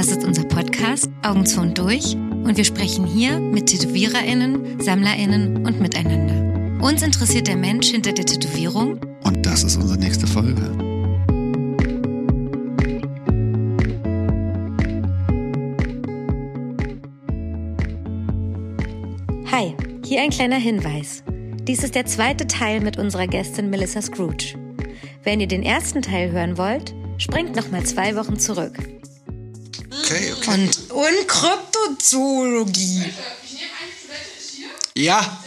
Das ist unser Podcast Augen zu und durch und wir sprechen hier mit TätowiererInnen, SammlerInnen und miteinander. Uns interessiert der Mensch hinter der Tätowierung Und das ist unsere nächste Folge. Hi, hier ein kleiner Hinweis. Dies ist der zweite Teil mit unserer Gästin Melissa Scrooge. Wenn ihr den ersten Teil hören wollt, springt noch mal zwei Wochen zurück. Okay, okay. Und, und Kryptozoologie. Ja,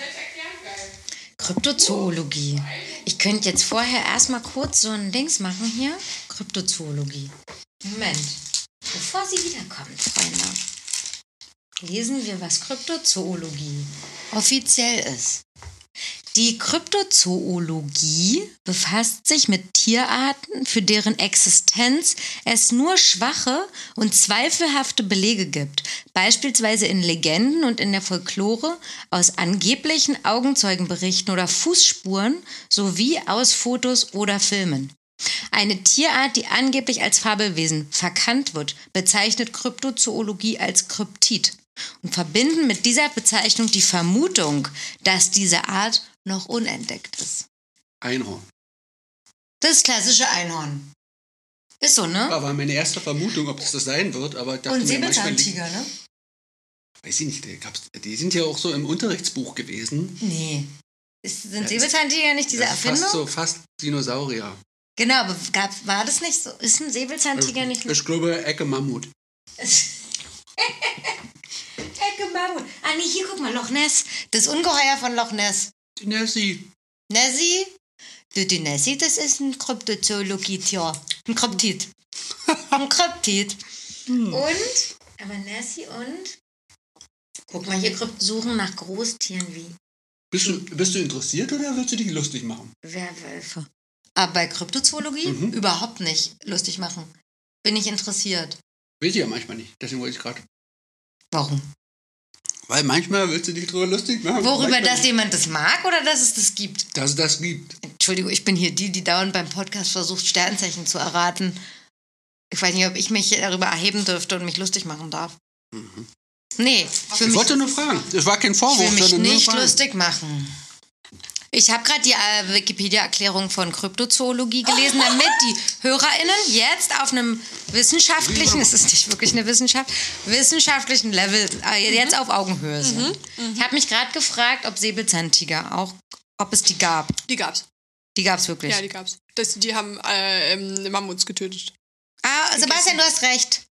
Kryptozoologie. Ich könnte jetzt vorher erstmal kurz so ein Dings machen hier. Kryptozoologie. Moment. Bevor sie wiederkommt, Freunde, lesen wir, was Kryptozoologie offiziell ist. Die Kryptozoologie befasst sich mit Tierarten, für deren Existenz es nur schwache und zweifelhafte Belege gibt, beispielsweise in Legenden und in der Folklore, aus angeblichen Augenzeugenberichten oder Fußspuren sowie aus Fotos oder Filmen. Eine Tierart, die angeblich als Fabelwesen verkannt wird, bezeichnet Kryptozoologie als Kryptid und verbinden mit dieser Bezeichnung die Vermutung, dass diese Art noch unentdeckt ist. Einhorn. Das klassische Einhorn. Ist so, ne? War meine erste Vermutung, ob das das sein wird, aber ich dachte Und Säbelzahntiger, ne? weiß ich nicht, die, sind ja auch so im Unterrichtsbuch gewesen. Nee. Ist, sind Ja, Säbelzahntiger nicht diese Erfindung? fast so, fast Dinosaurier. Genau, aber gab, war das nicht so? Ist ein Säbelzahntiger nicht Ich glaube, Ecke Mammut. Ecke. Ah, nee, hier guck mal, Loch Ness. Das Ungeheuer von Loch Ness. Die Nessie. Nessie? Du, die Nessie, das ist ein Kryptozoologie-Tier. Ein Kryptid. Ein Kryptid. Und? Aber Nessie und? Guck mal, hier Krypten suchen nach Großtieren wie Bist du, bist du interessiert oder willst du dich lustig machen? Werwölfe. Aber bei Kryptozoologie Mhm. überhaupt nicht lustig machen. Bin ich interessiert. Will ich ja manchmal nicht. Deswegen wollte ich gerade. Warum? Weil manchmal willst du dich drüber lustig machen. Worüber, manchmal dass jemand das mag oder dass es das gibt? Dass es das gibt. Entschuldigung, ich bin hier die, die dauernd beim Podcast versucht, Sternzeichen zu erraten. Ich weiß nicht, ob ich mich darüber erheben dürfte und mich lustig machen darf. Nee, Mhm. Ich mich, wollte nur fragen. Es war kein ich Vorwurf, will mich nicht lustig machen. Ich habe gerade die äh, Wikipedia-Erklärung von Kryptozoologie gelesen, damit die HörerInnen jetzt auf einem wissenschaftlichen, es ist nicht wirklich eine Wissenschaft, wissenschaftlichen Level äh, jetzt auf Augenhöhe sind. Ich habe mich gerade gefragt, ob Säbelzahntiger auch, ob es die gab. Die gab's. Die gab es wirklich. Ja, die gab's. Das, die haben äh, ähm, Mammuts getötet. ah, Sebastian, du hast recht.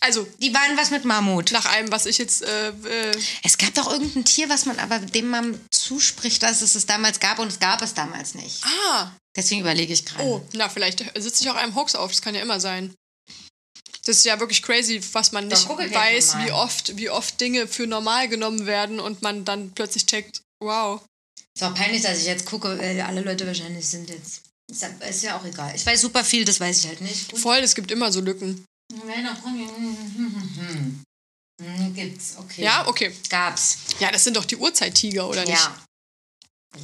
Also, Die waren was mit Mammut. nach allem, was ich jetzt. Äh, äh, Es gab doch irgendein Tier, was man aber dem man zuspricht, dass es es damals gab und es gab es damals nicht. ah, Deswegen überlege ich gerade. oh, na, vielleicht sitze ich auch einem Hoax auf. Das kann ja immer sein. Das ist ja wirklich crazy, was man nicht weiß, wie oft, wie oft Dinge für normal genommen werden und man dann plötzlich checkt, wow. Ist auch peinlich, dass ich jetzt gucke, weil alle Leute wahrscheinlich sind jetzt. Ist ja, ist ja auch egal. Ich weiß super viel, das weiß ich halt nicht. Gut. Voll, es gibt immer so Lücken. Hm, Gibt's, okay. Ja, okay. Gab's. Ja, das sind doch die Urzeittiger, oder nicht? Ja.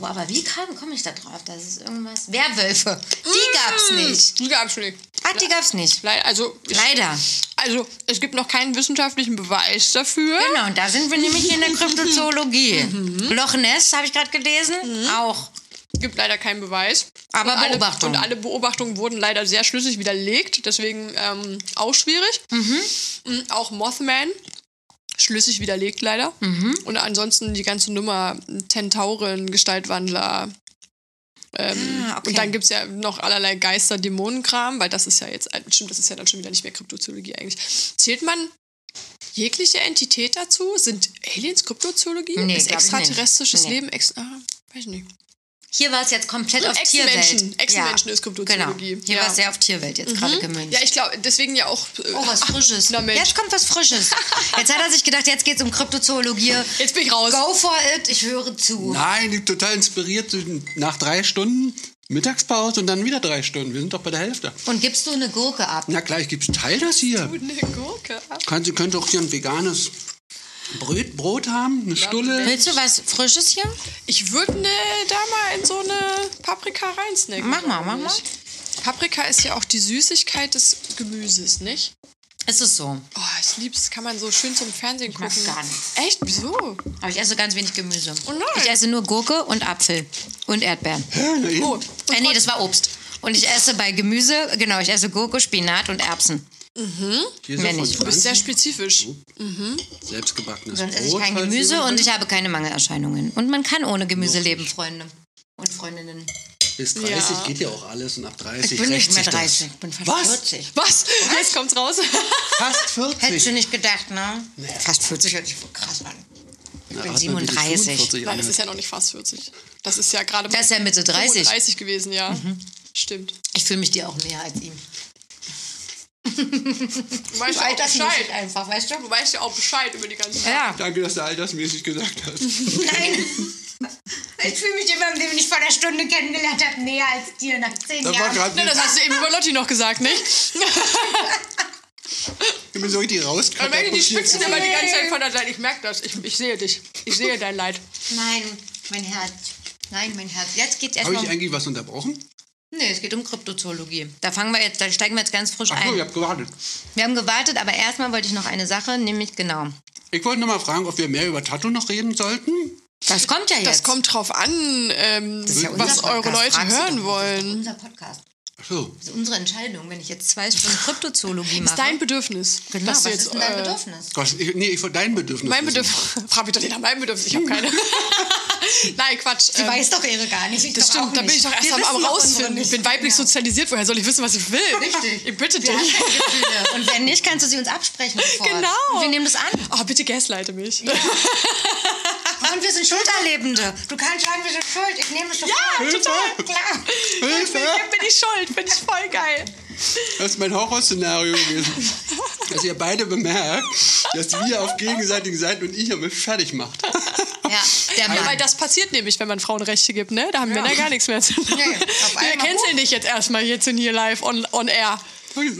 Oh, aber wie komme ich da drauf? Das ist irgendwas. Werwölfe. Die gab's nicht. Die gab's nicht. Ah, die gab's nicht. Le- Also, ich, Leider. also, es gibt noch keinen wissenschaftlichen Beweis dafür. Genau, und da sind wir nämlich in der Kryptozoologie. Mhm. Loch Ness, habe ich gerade gelesen, auch. Gibt leider keinen Beweis. Aber und alle, Beobachtungen. Und alle Beobachtungen wurden leider sehr schlüssig widerlegt, deswegen ähm, auch schwierig. Mhm, Auch Mothman, schlüssig widerlegt leider. Mhm. Und ansonsten die ganze Nummer Tentauren, Gestaltwandler. Ähm, Ah, okay. Und dann gibt es ja noch allerlei Geister, Dämonenkram, weil das ist ja jetzt, stimmt, das ist ja dann schon wieder nicht mehr Kryptozoologie eigentlich. Zählt man jegliche Entität dazu? Sind Aliens Kryptozoologie? Nee, ist extraterrestrisches Nee. Leben? Ex ah, weiß ich nicht. Hier war es jetzt komplett auf Echsenmenschen. Tierwelt. Echsenmenschen ja. ist Kryptozoologie. Genau. Hier Ja. war es sehr auf Tierwelt jetzt gerade gemünzt. Ja, ich glaube, deswegen ja auch. äh, Oh, was Frisches. Na. Jetzt kommt was Frisches. Jetzt hat er sich gedacht, jetzt geht's um Kryptozoologie. Jetzt bin ich raus. Go for it, ich höre zu. Nein, ich bin total inspiriert. Nach drei Stunden Mittagspause und dann wieder drei Stunden. Wir sind doch bei der Hälfte. Und gibst du eine Gurke ab? Na klar, ich gebe Teil das hier. Eine Gurke. Kannst, ihr könnt auch hier ein veganes Brot, Brot haben, eine Stulle. Willst du was Frisches hier? Ich würde ne, da mal in so eine Paprika reinsnacken. Mach mal, mach mal. ich. Paprika ist ja auch die Süßigkeit des Gemüses, nicht? Es ist so. Oh, ich lieb's. Kann man so schön zum Fernsehen mag's gucken. gar nicht. Echt? Wieso? Aber ich esse ganz wenig Gemüse. Oh nein. Ich esse nur Gurke und Apfel und Erdbeeren. Eben. Oh, Äh, nee, das war Obst. Und ich esse bei Gemüse, genau, ich esse Gurke, Spinat und Erbsen. Hier ist Mehr nicht. du bist sehr 20. spezifisch. Selbstgebackenes Sonst esse ich Brot, kein falls Gemüse jemand und will. ich habe keine Mangelerscheinungen. Und man kann ohne Gemüse leben, Freunde. Und Freundinnen. Bis 30 Ja. geht ja auch alles und ab 30 Ich bin nicht rächt mehr sich 30, ich bin fast Was? 40. Was? Jetzt kommt's raus. das. Fast 40. Hättest du nicht gedacht, ne? Fast 40 hört sich voll krass an. Ich bin 37. Nein, das ist ja noch nicht fast 40. Das ist ja gerade Das ist ja Mitte 30. 35 gewesen, ja. Mhm. Stimmt. Ich fühle mich dir auch mehr als ihm. Du weißt ja auch Bescheid. einfach, weißt du? Du weißt ja auch Bescheid über die ganze Sache. Ja. Danke, dass du altersmäßig gesagt hast. Nein. Ich fühle mich immer, wenn ich vor einer Stunde kennengelernt habe, näher als dir nach zehn Das war Jahren. gerade Ne, das hast du eben über Lotti noch gesagt, nicht? Ich bin so richtig Und rausgekommen. wenn die Spitzen immer die ganze Zeit von der Seite, ich merke das, ich, ich sehe dich. Ich sehe dein Leid. Nein, mein Herz. Nein, mein Herz. Jetzt geht's Habe erstmal. ich eigentlich was unterbrochen? Nee, es geht um Kryptozoologie. Da fangen wir jetzt, da steigen wir jetzt ganz frisch Ach so, ein. ich habe gewartet. Wir haben gewartet, aber erstmal wollte ich noch eine Sache, nämlich genau. Ich wollte noch mal fragen, ob wir mehr über Tattoo noch reden sollten. Das kommt ja jetzt. Das kommt drauf an, ähm, ja was Podcast. eure Leute Fragst hören wollen. Das ist doch unser Podcast. So. Das ist unsere Entscheidung, wenn ich jetzt zwei Stunden Kryptozoologie mache. ist dein Bedürfnis. genau, was jetzt, ist denn dein äh, Bedürfnis? Gott, ich, nee, ich wollte dein Bedürfnis. Mein. Bedürfnis. Frag mich doch nicht nach meinem Bedürfnis, ich habe keine. Nein, Quatsch. Sie ähm, weiß doch ihre gar nicht. Ich das stimmt, da bin ich doch erst am, am rausfinden. Ich bin weiblich Ja. sozialisiert, woher soll ich wissen, was ich will? Richtig. Ich bitte dich. Und wenn nicht, kannst du sie uns absprechen sofort. Genau. Und wir nehmen das an. Oh, bitte gaslighte mich. Und wir sind Schulderlebende. Du kannst sagen, wir sind schuld. Ich nehme es sofort. Ja, total. Klar. Hilfe! Bin ich schuld, bin ich voll geil. Das ist mein Horrorszenario gewesen. dass ihr beide bemerkt, dass wir auf gegenseitigen Seiten und ich mich fertig macht. Ja, der Mann. Ja, weil das passiert nämlich, wenn man Frauen Rechte gibt, ne? Da haben Männer gar nichts mehr zu tun. Nee, Wir einmal canceln dich jetzt erstmal jetzt in hier live on, on air.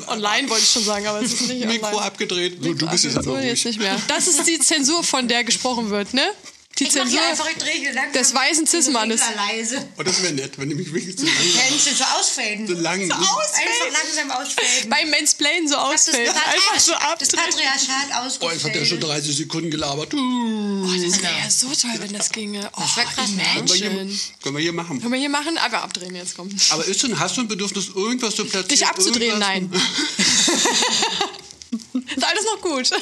Online wollte ich schon sagen, aber es ist nicht Mikro online. abgedreht. So, du bist jetzt aber So, jetzt ruhig. nicht mehr. Das ist die Zensur, von der gesprochen wird, ne? Die ich Zensur. einfach, ich drehe hier langsam des weißen Cis-Mannes. Oh, das wäre nett, wenn du mich wirklich zu lang, Händchen so ausfaden. so lang Einfach langsam ausfaden. Beim Mansplain so Das, ausfällt. Patri- Einfach so das abdrehen. Patriarchat Oh, ausgefadet. jetzt hat er schon 30 Sekunden gelabert. Oh, das wäre ja so toll, wenn das ginge. Oh, wär krass, ne? Können wir, hier, können wir hier machen. Können wir hier machen? Einfach abdrehen jetzt, komm. Aber ist denn, hast du ein Bedürfnis, irgendwas zu platzieren? Dich abzudrehen, irgendwas? nein. ist alles noch gut.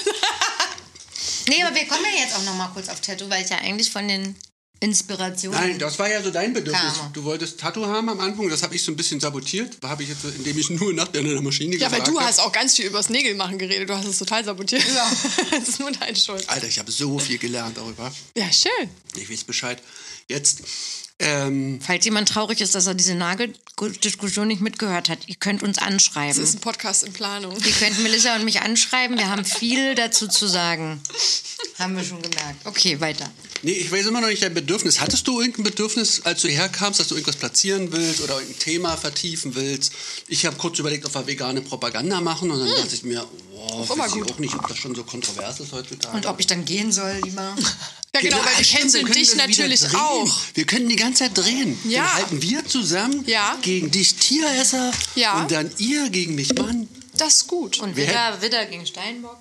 Nee, aber wir kommen ja jetzt auch noch mal kurz auf Tattoo, weil ich ja eigentlich von den Inspirationen... Nein, das war ja so dein Bedürfnis. Karma. Du wolltest Tattoo haben am Anfang, das habe ich so ein bisschen sabotiert. Habe ich jetzt, indem ich nur nach deiner Maschine Ja, weil gefragt du hab. hast auch ganz viel übers Nägel machen geredet. Du hast es total sabotiert. Ja. das ist nur deine Schuld. Alter, ich habe so viel gelernt darüber. Ja, schön. Ich weiß Bescheid. Jetzt, ähm, Falls jemand traurig ist, dass er diese Nageldiskussion nicht mitgehört hat, ihr könnt uns Das anschreiben. ist ein Podcast in Planung. Ihr könnt Melissa und mich anschreiben. Wir haben viel dazu zu sagen. Haben wir schon gemerkt. Okay, weiter. nee, ich weiß immer noch nicht dein Bedürfnis. Hattest du irgendein Bedürfnis, als du herkamst, dass du irgendwas platzieren willst oder irgendein Thema vertiefen willst? Ich habe kurz überlegt, ob wir vegane Propaganda machen und dann dachte ich mir, wow, weiß auch nicht, ob das schon so kontrovers ist heutzutage. Und ob ich dann gehen soll, lieber? Ja, genau, weil die canceln wir können dich natürlich auch. Wir können die ganze Zeit drehen. Ja. Dann halten wir zusammen Ja. gegen dich Tieresser Ja. und dann ihr gegen mich Mann. Das ist gut. Und Wer Widder, Widder gegen Steinbock?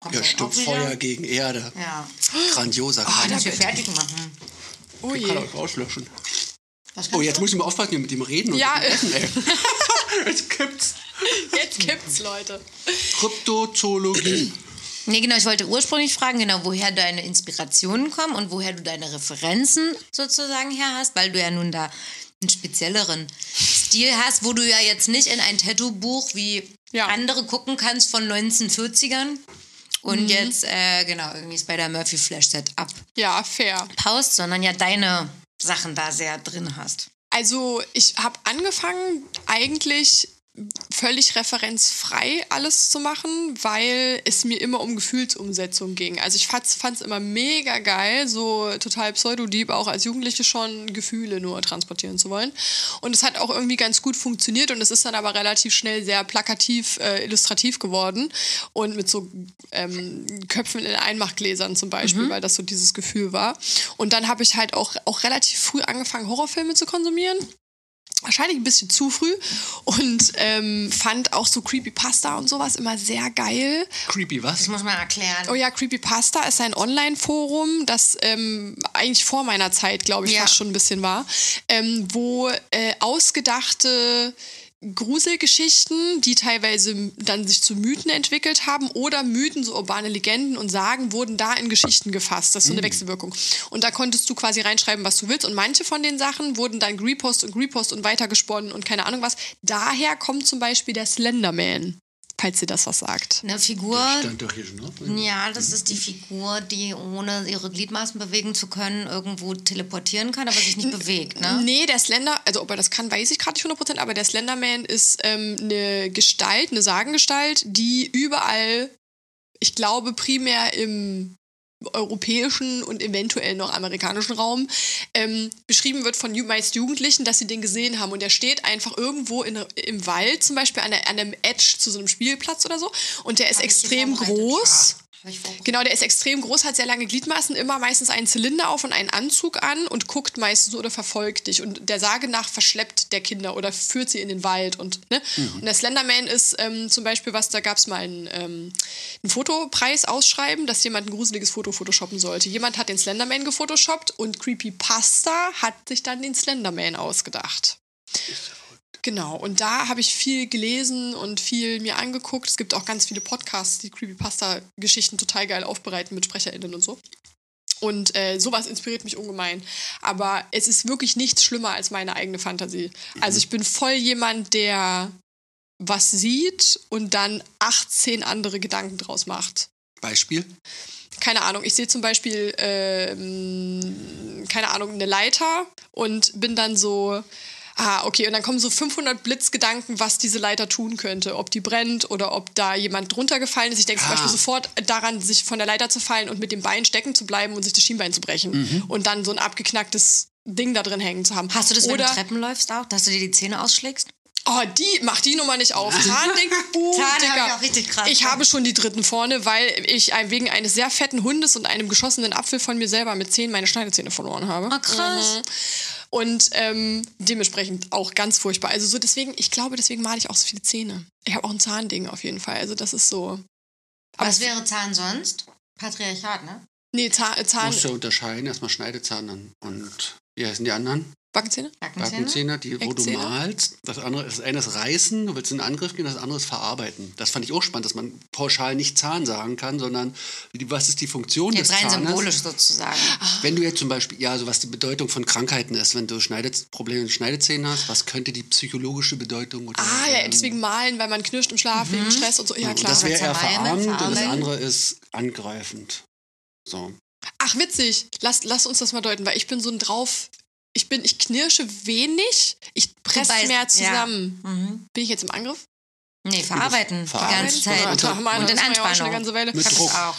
Kommt Ja, stimmt? Feuer gegen Erde. Ja. Grandioser Ah, Kampf. Muss wir fertig machen. oh Ich je. kann euch auslöschen. Oh, jetzt du? muss ich mal aufpassen, hier mit dem reden und Ja, mit dem Essen, ey. Jetzt kippt's. Jetzt gibt's, Leute. Kryptozoologie. Nee, genau, ich wollte ursprünglich fragen, genau, woher deine Inspirationen kommen und woher du deine Referenzen sozusagen her hast, weil du ja nun da einen spezielleren Stil hast, wo du ja jetzt nicht in ein Tattoo-Buch wie Ja. andere gucken kannst von 1940ern und jetzt, äh, genau, irgendwie Spider-Murphy Flash-Set Ja, fair. abpaust, sondern ja deine Sachen da sehr drin hast. Also ich habe angefangen, eigentlich völlig referenzfrei alles zu machen, weil es mir immer um Gefühlsumsetzung ging. Also ich fand es immer mega geil, so total pseudodieb, auch als Jugendliche schon Gefühle nur transportieren zu wollen. Und es hat auch irgendwie ganz gut funktioniert und es ist dann aber relativ schnell sehr plakativ, äh, illustrativ geworden und mit so ähm, Köpfen in Einmachgläsern zum Beispiel, weil das so dieses Gefühl war. Und dann habe ich halt auch, auch relativ früh angefangen, Horrorfilme zu konsumieren. Wahrscheinlich ein bisschen zu früh und ähm, fand auch so Creepypasta und sowas immer sehr geil. Creepy, was? Das muss man erklären. Oh ja, Creepypasta ist ein Online-Forum, das ähm, eigentlich vor meiner Zeit, glaube ich, Ja. fast schon ein bisschen war, ähm, wo äh, ausgedachte Gruselgeschichten, die teilweise dann sich zu Mythen entwickelt haben oder Mythen, so urbane Legenden und Sagen, wurden da in Geschichten gefasst. Das ist so eine Wechselwirkung. Und da konntest du quasi reinschreiben, was du willst. Und manche von den Sachen wurden dann Repost und Repost und weitergesponnen und keine Ahnung was. Daher kommt zum Beispiel der Slenderman, falls ihr das was sagt. Eine Figur. Stand doch hier schon. Ja, das ist die Figur, die ohne ihre Gliedmaßen bewegen zu können irgendwo teleportieren kann, aber sich nicht bewegt, ne? Nee, der Slender, also ob er das kann, weiß ich gerade nicht 100%, aber der Slenderman ist ähm, eine Gestalt, eine Sagengestalt, die überall, ich glaube primär im europäischen und eventuell noch amerikanischen Raum ähm, beschrieben wird von meist Jugendlichen, dass sie den gesehen haben. Und der steht einfach irgendwo in, im Wald, zum Beispiel an, der, an einem Edge zu so einem Spielplatz oder so. Und der ist Hab extrem groß. Genau, der ist extrem groß, hat sehr lange Gliedmaßen, immer meistens einen Zylinder auf und einen Anzug an und guckt meistens oder verfolgt dich. Und der Sage nach verschleppt der Kinder oder führt sie in den Wald. Und, ne? und der Slenderman ist ähm, zum Beispiel was, da gab es mal einen, ähm, einen Fotopreis ausschreiben, dass jemand ein gruseliges Foto photoshoppen sollte. Jemand hat den Slenderman gefotoshoppt und Creepypasta hat sich dann den Slenderman ausgedacht. Genau, und da habe ich viel gelesen und viel mir angeguckt. Es gibt auch ganz viele Podcasts, die Creepypasta-Geschichten total geil aufbereiten mit SprecherInnen und so. Und äh, sowas inspiriert mich ungemein. Aber es ist wirklich nichts schlimmer als meine eigene Fantasie. Also ich bin voll jemand, der was sieht und dann 18 andere Gedanken draus macht Beispiel? keine Ahnung, ich sehe zum Beispiel, ähm, keine Ahnung, eine Leiter und bin dann so, ah, okay, und dann kommen so 500 Blitzgedanken, was diese Leiter tun könnte. Ob die brennt oder ob da jemand drunter gefallen ist. Ich denke zum Ah. Beispiel sofort daran, sich von der Leiter zu fallen und mit dem Bein stecken zu bleiben und sich das Schienbein zu brechen. Und dann so ein abgeknacktes Ding da drin hängen zu haben. Hast du das, wenn oder, du Treppen läufst auch, dass du dir die Zähne ausschlägst? Oh, die, mach die Nummer nicht auf. Zahnding, uh, Zahn ich auch richtig krass. Ich habe schon die dritten vorne, weil ich wegen eines sehr fetten Hundes und einem geschossenen Apfel von mir selber mit zehn meine Schneidezähne verloren habe. Ah, krass. Mhm. Und ähm, dementsprechend auch ganz furchtbar. Also so deswegen, ich glaube, deswegen male ich auch so viele Zähne. Ich habe auch ein Zahnding auf jeden Fall. Also das ist so. Aber Was wäre Zahn sonst? Patriarchat, ne? Nee, Zahn, Zahn Musst du unterscheiden, erstmal Schneidezahn dann. und wie heißen die anderen? Backenzähne? Backenzähne? Backenzähne, die, wo du Eckzähne? malst. Das andere das eine ist reißen, du willst in den Angriff gehen, das andere ist verarbeiten. Das fand ich auch spannend, dass man pauschal nicht Zahn sagen kann, sondern was ist die Funktion Jetzt des rein Zahnes? symbolisch sozusagen. Wenn du jetzt zum Beispiel, ja, so was die Bedeutung von Krankheiten ist, wenn du Schneidet Probleme mit Schneidezähnen hast, was könnte die psychologische Bedeutung oder Ah ja, ähm, deswegen malen, weil man knirscht im Schlaf wegen Stress und so. Ja, klar. Das wäre eher verarmend und das andere ist angreifend. So. Ach, witzig. Lass, lass uns das mal deuten, weil ich bin so ein drauf. Ich bin, ich knirsche wenig, ich presse beißt- mehr ja. zusammen. Mhm. Bin ich jetzt im Angriff? Nee, verarbeiten. Verarbeiten. Die ganze Zeit. Und, unter- Mann, und in das war ja auch schon eine Anspannung. ganze Weile. Mit Druck. auch.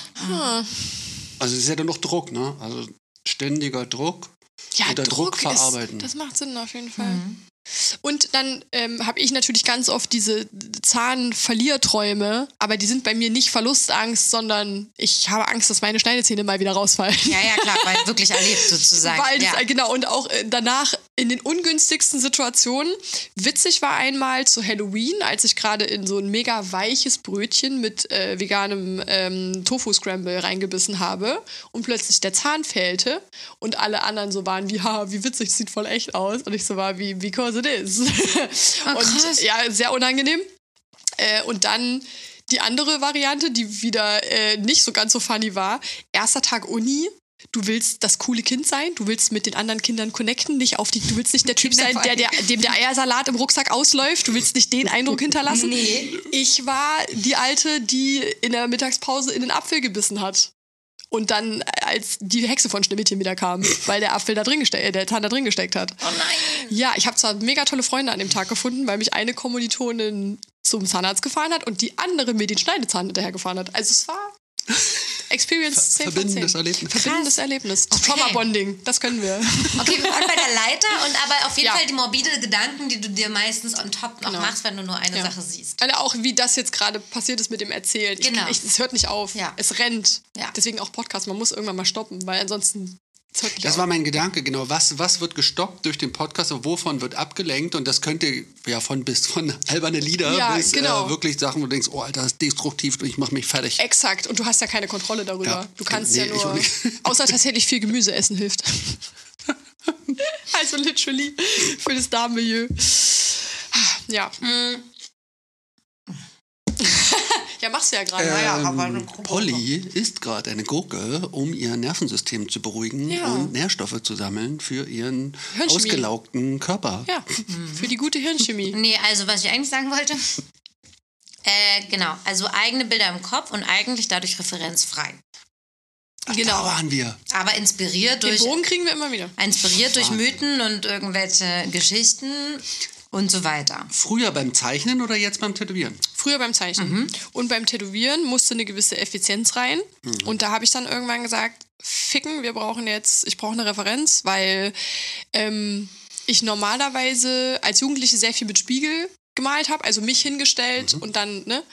Also es ist ja dann noch Druck, ne? Also ständiger Druck. Ja, Unter Druck Druck verarbeiten. Ist, das macht Sinn auf jeden Fall. Mhm. Und dann ähm, habe ich natürlich ganz oft diese Zahnverlierträume, aber die sind bei mir nicht Verlustangst, sondern ich habe Angst, dass meine Schneidezähne mal wieder rausfallen. Ja, ja, klar, weil wirklich erlebt sozusagen. Weil das, ja. äh, genau, und auch äh, danach in den ungünstigsten Situationen. Witzig war einmal zu Halloween, als ich gerade in so ein mega weiches Brötchen mit äh, veganem ähm, Tofu-Scramble reingebissen habe und plötzlich der Zahn fehlte und alle anderen so waren wie, ha, wie witzig, sieht voll echt aus. Und ich so war wie, because it is. Ah, und ja, sehr unangenehm. Äh, und dann die andere Variante, die wieder äh, nicht so ganz so funny war. Erster Tag Uni. Du willst das coole Kind sein, du willst mit den anderen Kindern connecten, nicht auf die, du willst nicht der Typ sein, der, der, dem der Eiersalat im Rucksack ausläuft, du willst nicht den Eindruck hinterlassen. Nee. Ich war die Alte, die in der Mittagspause in den Apfel gebissen hat. Und dann, als die Hexe von Schneewittchen wieder kam, weil der Apfel da drin gesteckt, äh, der Zahn da drin gesteckt hat. Oh nein. Ja, ich habe zwar mega tolle Freunde an dem Tag gefunden, weil mich eine Kommilitonin zum Zahnarzt gefahren hat und die andere mir den Schneidezahn hinterher gefahren hat. Also es war Experience 10 von 10. verbindendes Erlebnis. Verbindendes Erlebnis. Okay. Trauma-Bonding, das können wir. Okay, wir waren bei der Leiter und aber auf jeden Ja. Fall die morbide Gedanken, die du dir meistens on top noch Genau. machst, wenn du nur eine Ja. Sache siehst. Also auch wie das jetzt gerade passiert ist mit dem Erzählen. Ich, Genau. ich, es hört nicht auf. Ja. Es rennt. Deswegen auch Podcast. Man muss irgendwann mal stoppen, weil ansonsten Das war mein Gedanke, genau. Was, was wird gestoppt durch den Podcast und wovon wird abgelenkt? Und das könnte ja von bis von alberne Lieder Ja, bis genau. äh, wirklich Sachen, wo du denkst, oh Alter, das ist destruktiv und ich mach mich fertig. Exakt. Und du hast ja keine Kontrolle darüber. Ja. Du kannst Nee, ja nur. nicht. Außer tatsächlich viel Gemüse essen hilft. also literally für das Darmmilieu. Ja. Mm. Ja, machst du ja gerade. Ähm, Polly isst gerade eine Gurke, um ihr Nervensystem zu beruhigen Ja. und Nährstoffe zu sammeln für ihren ausgelaugten Körper. Ja, für die gute Hirnchemie. Nee, also was ich eigentlich sagen wollte. Äh, genau, also eigene Bilder im Kopf und eigentlich dadurch referenzfrei. Ach, Genau. Da waren wir. Aber inspiriert Den durch, Bogen kriegen wir immer wieder. inspiriert durch Mythen und irgendwelche Geschichten und so weiter. Früher beim Zeichnen oder jetzt beim Tätowieren? Früher beim Zeichnen. Mhm. Und beim Tätowieren musste eine gewisse Effizienz rein. Und da habe ich dann irgendwann gesagt, ficken, wir brauchen jetzt, ich brauche eine Referenz, weil ähm, ich normalerweise als Jugendliche sehr viel mit Spiegel gemalt habe, also mich hingestellt und dann, ne?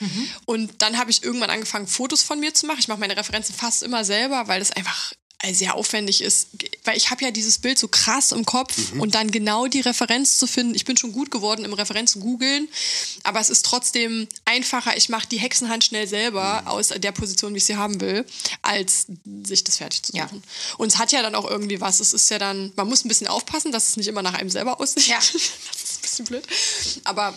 Und dann habe ich irgendwann angefangen, Fotos von mir zu machen. Ich mache meine Referenzen fast immer selber, weil das einfach sehr aufwendig ist, weil ich habe ja dieses Bild so krass im Kopf und dann genau die Referenz zu finden. Ich bin schon gut geworden im Referenzen googeln, aber es ist trotzdem einfacher. Ich mache die Hexenhand schnell selber aus der Position, wie ich sie haben will, als sich das fertig zu Ja. suchen. Und es hat ja dann auch irgendwie was. Es ist ja dann, man muss ein bisschen aufpassen, dass es nicht immer nach einem selber aussieht. Ja. das ist ein bisschen blöd. Aber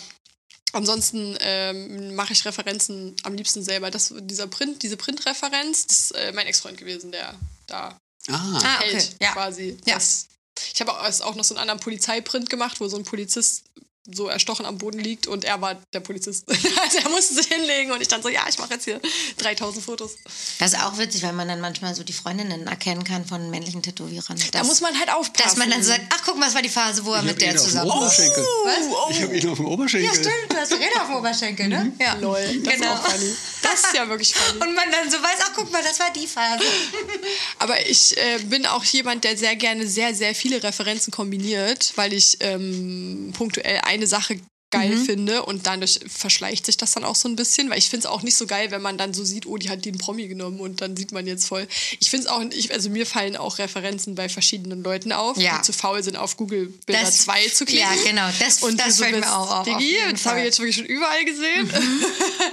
Ansonsten ähm, mache ich Referenzen am liebsten selber. Das, dieser Print, diese Printreferenz, das ist äh, mein Ex-Freund gewesen, der da Ah, Ah, okay. hält Ja. quasi. Ja. Das, ich habe auch, noch so einen anderen Polizeiprint gemacht, wo so ein Polizist so erstochen am Boden liegt und er war der Polizist. also er musste sich hinlegen und ich dann so, ja, ich mache jetzt hier 3000 Fotos. Das ist auch witzig, weil man dann manchmal so die Freundinnen erkennen kann von männlichen Tätowierern. Da muss man halt aufpassen. Dass man dann so sagt, ach guck mal, das war die Phase, wo er Ich mit der zusammen war. Oberschenkel. Was? Ich habe ihn auf dem Oberschenkel. Ja, stimmt, du hast Räder auf dem Oberschenkel, ne? Ja. Lol, das Genau. ist auch funny. Das ist ja wirklich funny. Und man dann so weiß, ach guck mal, das war die Phase. Aber ich äh, bin auch jemand, der sehr gerne sehr, sehr viele Referenzen kombiniert, weil ich ähm, punktuell eine Sache geil Mhm. finde und dadurch verschleicht sich das dann auch so ein bisschen, weil ich finde es auch nicht so geil, wenn man dann so sieht, oh, die hat den Promi genommen und dann sieht man jetzt voll. Ich finde es auch, ich, also mir fallen auch Referenzen bei verschiedenen Leuten auf, Ja. die zu faul sind, auf Google Bilder Das- 2 zu klicken. ja, genau, das- und das so fällt mir auch auf, jeden das habe ich jetzt wirklich schon überall gesehen.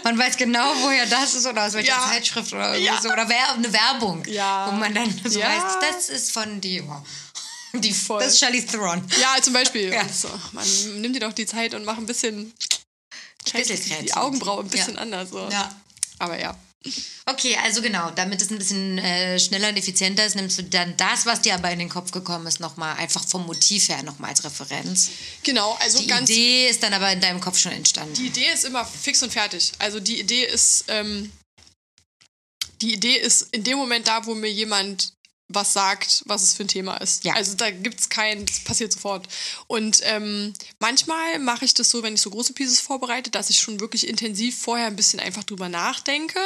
Man weiß genau, woher das ist oder aus welcher Ja. Zeitschrift oder Ja. so. Oder wer, eine Werbung, Ja. wo man dann so weiß, das ist von die, die Voll. das ist Charlize Theron. Ja, zum Beispiel. Ja. So, man nimmt dir doch die Zeit und mach ein bisschen, Bisschen die kreativ. Augenbraue ein bisschen Ja. anders. So. Ja. Aber ja. Okay, also genau, damit es ein bisschen äh, schneller und effizienter ist, nimmst du dann das, was dir aber in den Kopf gekommen ist, nochmal einfach vom Motiv her nochmal als Referenz. Genau, also Die ganz. Idee ist dann aber in deinem Kopf schon entstanden. Die Idee ist immer fix und fertig. Also die Idee ist, ähm, die Idee ist in dem Moment da, wo mir jemand was sagt, was es für ein Thema ist. Ja. Also da gibt es kein, das passiert sofort. Und ähm, manchmal mache ich das so, wenn ich so große Pieces vorbereite, dass ich schon wirklich intensiv vorher ein bisschen einfach drüber nachdenke.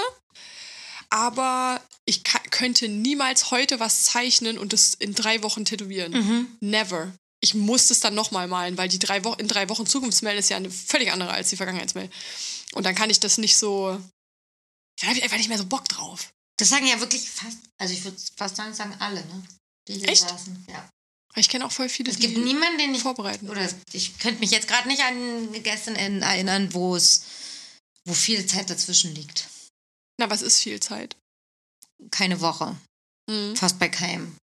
Aber ich könnte niemals heute was zeichnen und das in drei Wochen tätowieren. Never. Ich muss das dann nochmal malen, weil die drei Wo in drei Wochen Zukunftsmail ist ja eine völlig andere als die Vergangenheitsmail. Und dann kann ich das nicht so. Da habe ich einfach nicht mehr so Bock drauf. Das sagen ja wirklich fast, also ich würde fast sagen, sagen alle, ne? Die hier Echt? saßen. Ja. Ich kenne auch voll viele, Es gibt die niemanden, den ich vorbereiten. oder ich könnte mich jetzt gerade nicht an gestern in- erinnern, wo es, wo viel Zeit dazwischen liegt. Na, was ist viel Zeit? Keine Woche, Mhm. fast bei keinem.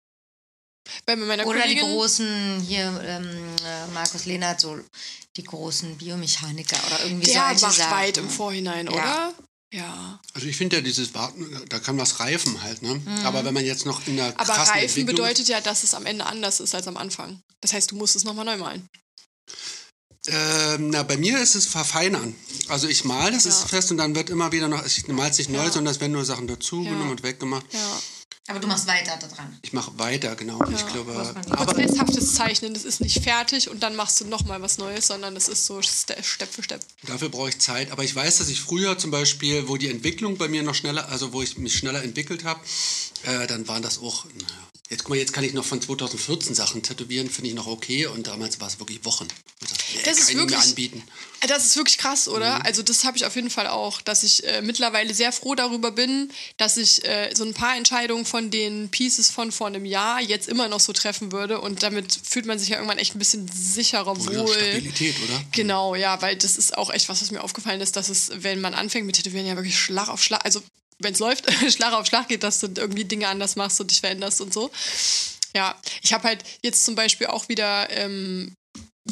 Bei meiner Oder die Kollegin, großen, hier ähm, äh, Markus Lehnert, so die großen Biomechaniker oder irgendwie der solche macht Sachen. weit im Vorhinein, Ja. oder? Ja. Also ich finde ja dieses Warten, da kann was reifen halt, ne? Aber wenn man jetzt noch in der Aber Reifen bedeutet ja, dass es am Ende anders ist als am Anfang. Das heißt, du musst es nochmal neu malen. Ähm, na, bei mir ist es verfeinern. Also ich mal, das Ja. ist fest und dann wird immer wieder noch, ich mal es nicht neu, Ja. sondern es werden nur Sachen dazugenommen Ja. und weggemacht. Ja. Aber du machst weiter daran. Ich mache weiter, genau. ich muss glaube, aber ernsthaftes Zeichnen, das ist nicht fertig und dann machst du nochmal was Neues, sondern das ist so Ste Step für Step. dafür brauche ich Zeit. Aber ich weiß, dass ich früher zum Beispiel, wo die Entwicklung bei mir noch schneller, also wo ich mich schneller entwickelt habe, äh, dann waren das auch naja, Jetzt guck mal, jetzt kann ich noch von 2014 Sachen tätowieren, finde ich noch okay. Und damals war es wirklich Wochen. Das, ist wirklich- anbieten. Das ist wirklich krass, oder? Also das habe ich auf jeden Fall auch, dass ich äh, mittlerweile sehr froh darüber bin, dass ich äh, so ein paar Entscheidungen von den Pieces von vor einem Jahr jetzt immer noch so treffen würde und damit fühlt man sich ja irgendwann echt ein bisschen sicherer Oder wohl. Stabilität, oder? Genau, ja, weil das ist auch echt was, was mir aufgefallen ist, dass es, wenn man anfängt mit Tätowieren, ja wirklich Schlag auf Schlag, also wenn es läuft, Schlag auf Schlag geht, dass du irgendwie Dinge anders machst und dich veränderst und so. Ja, ich habe halt jetzt zum Beispiel auch wieder ähm,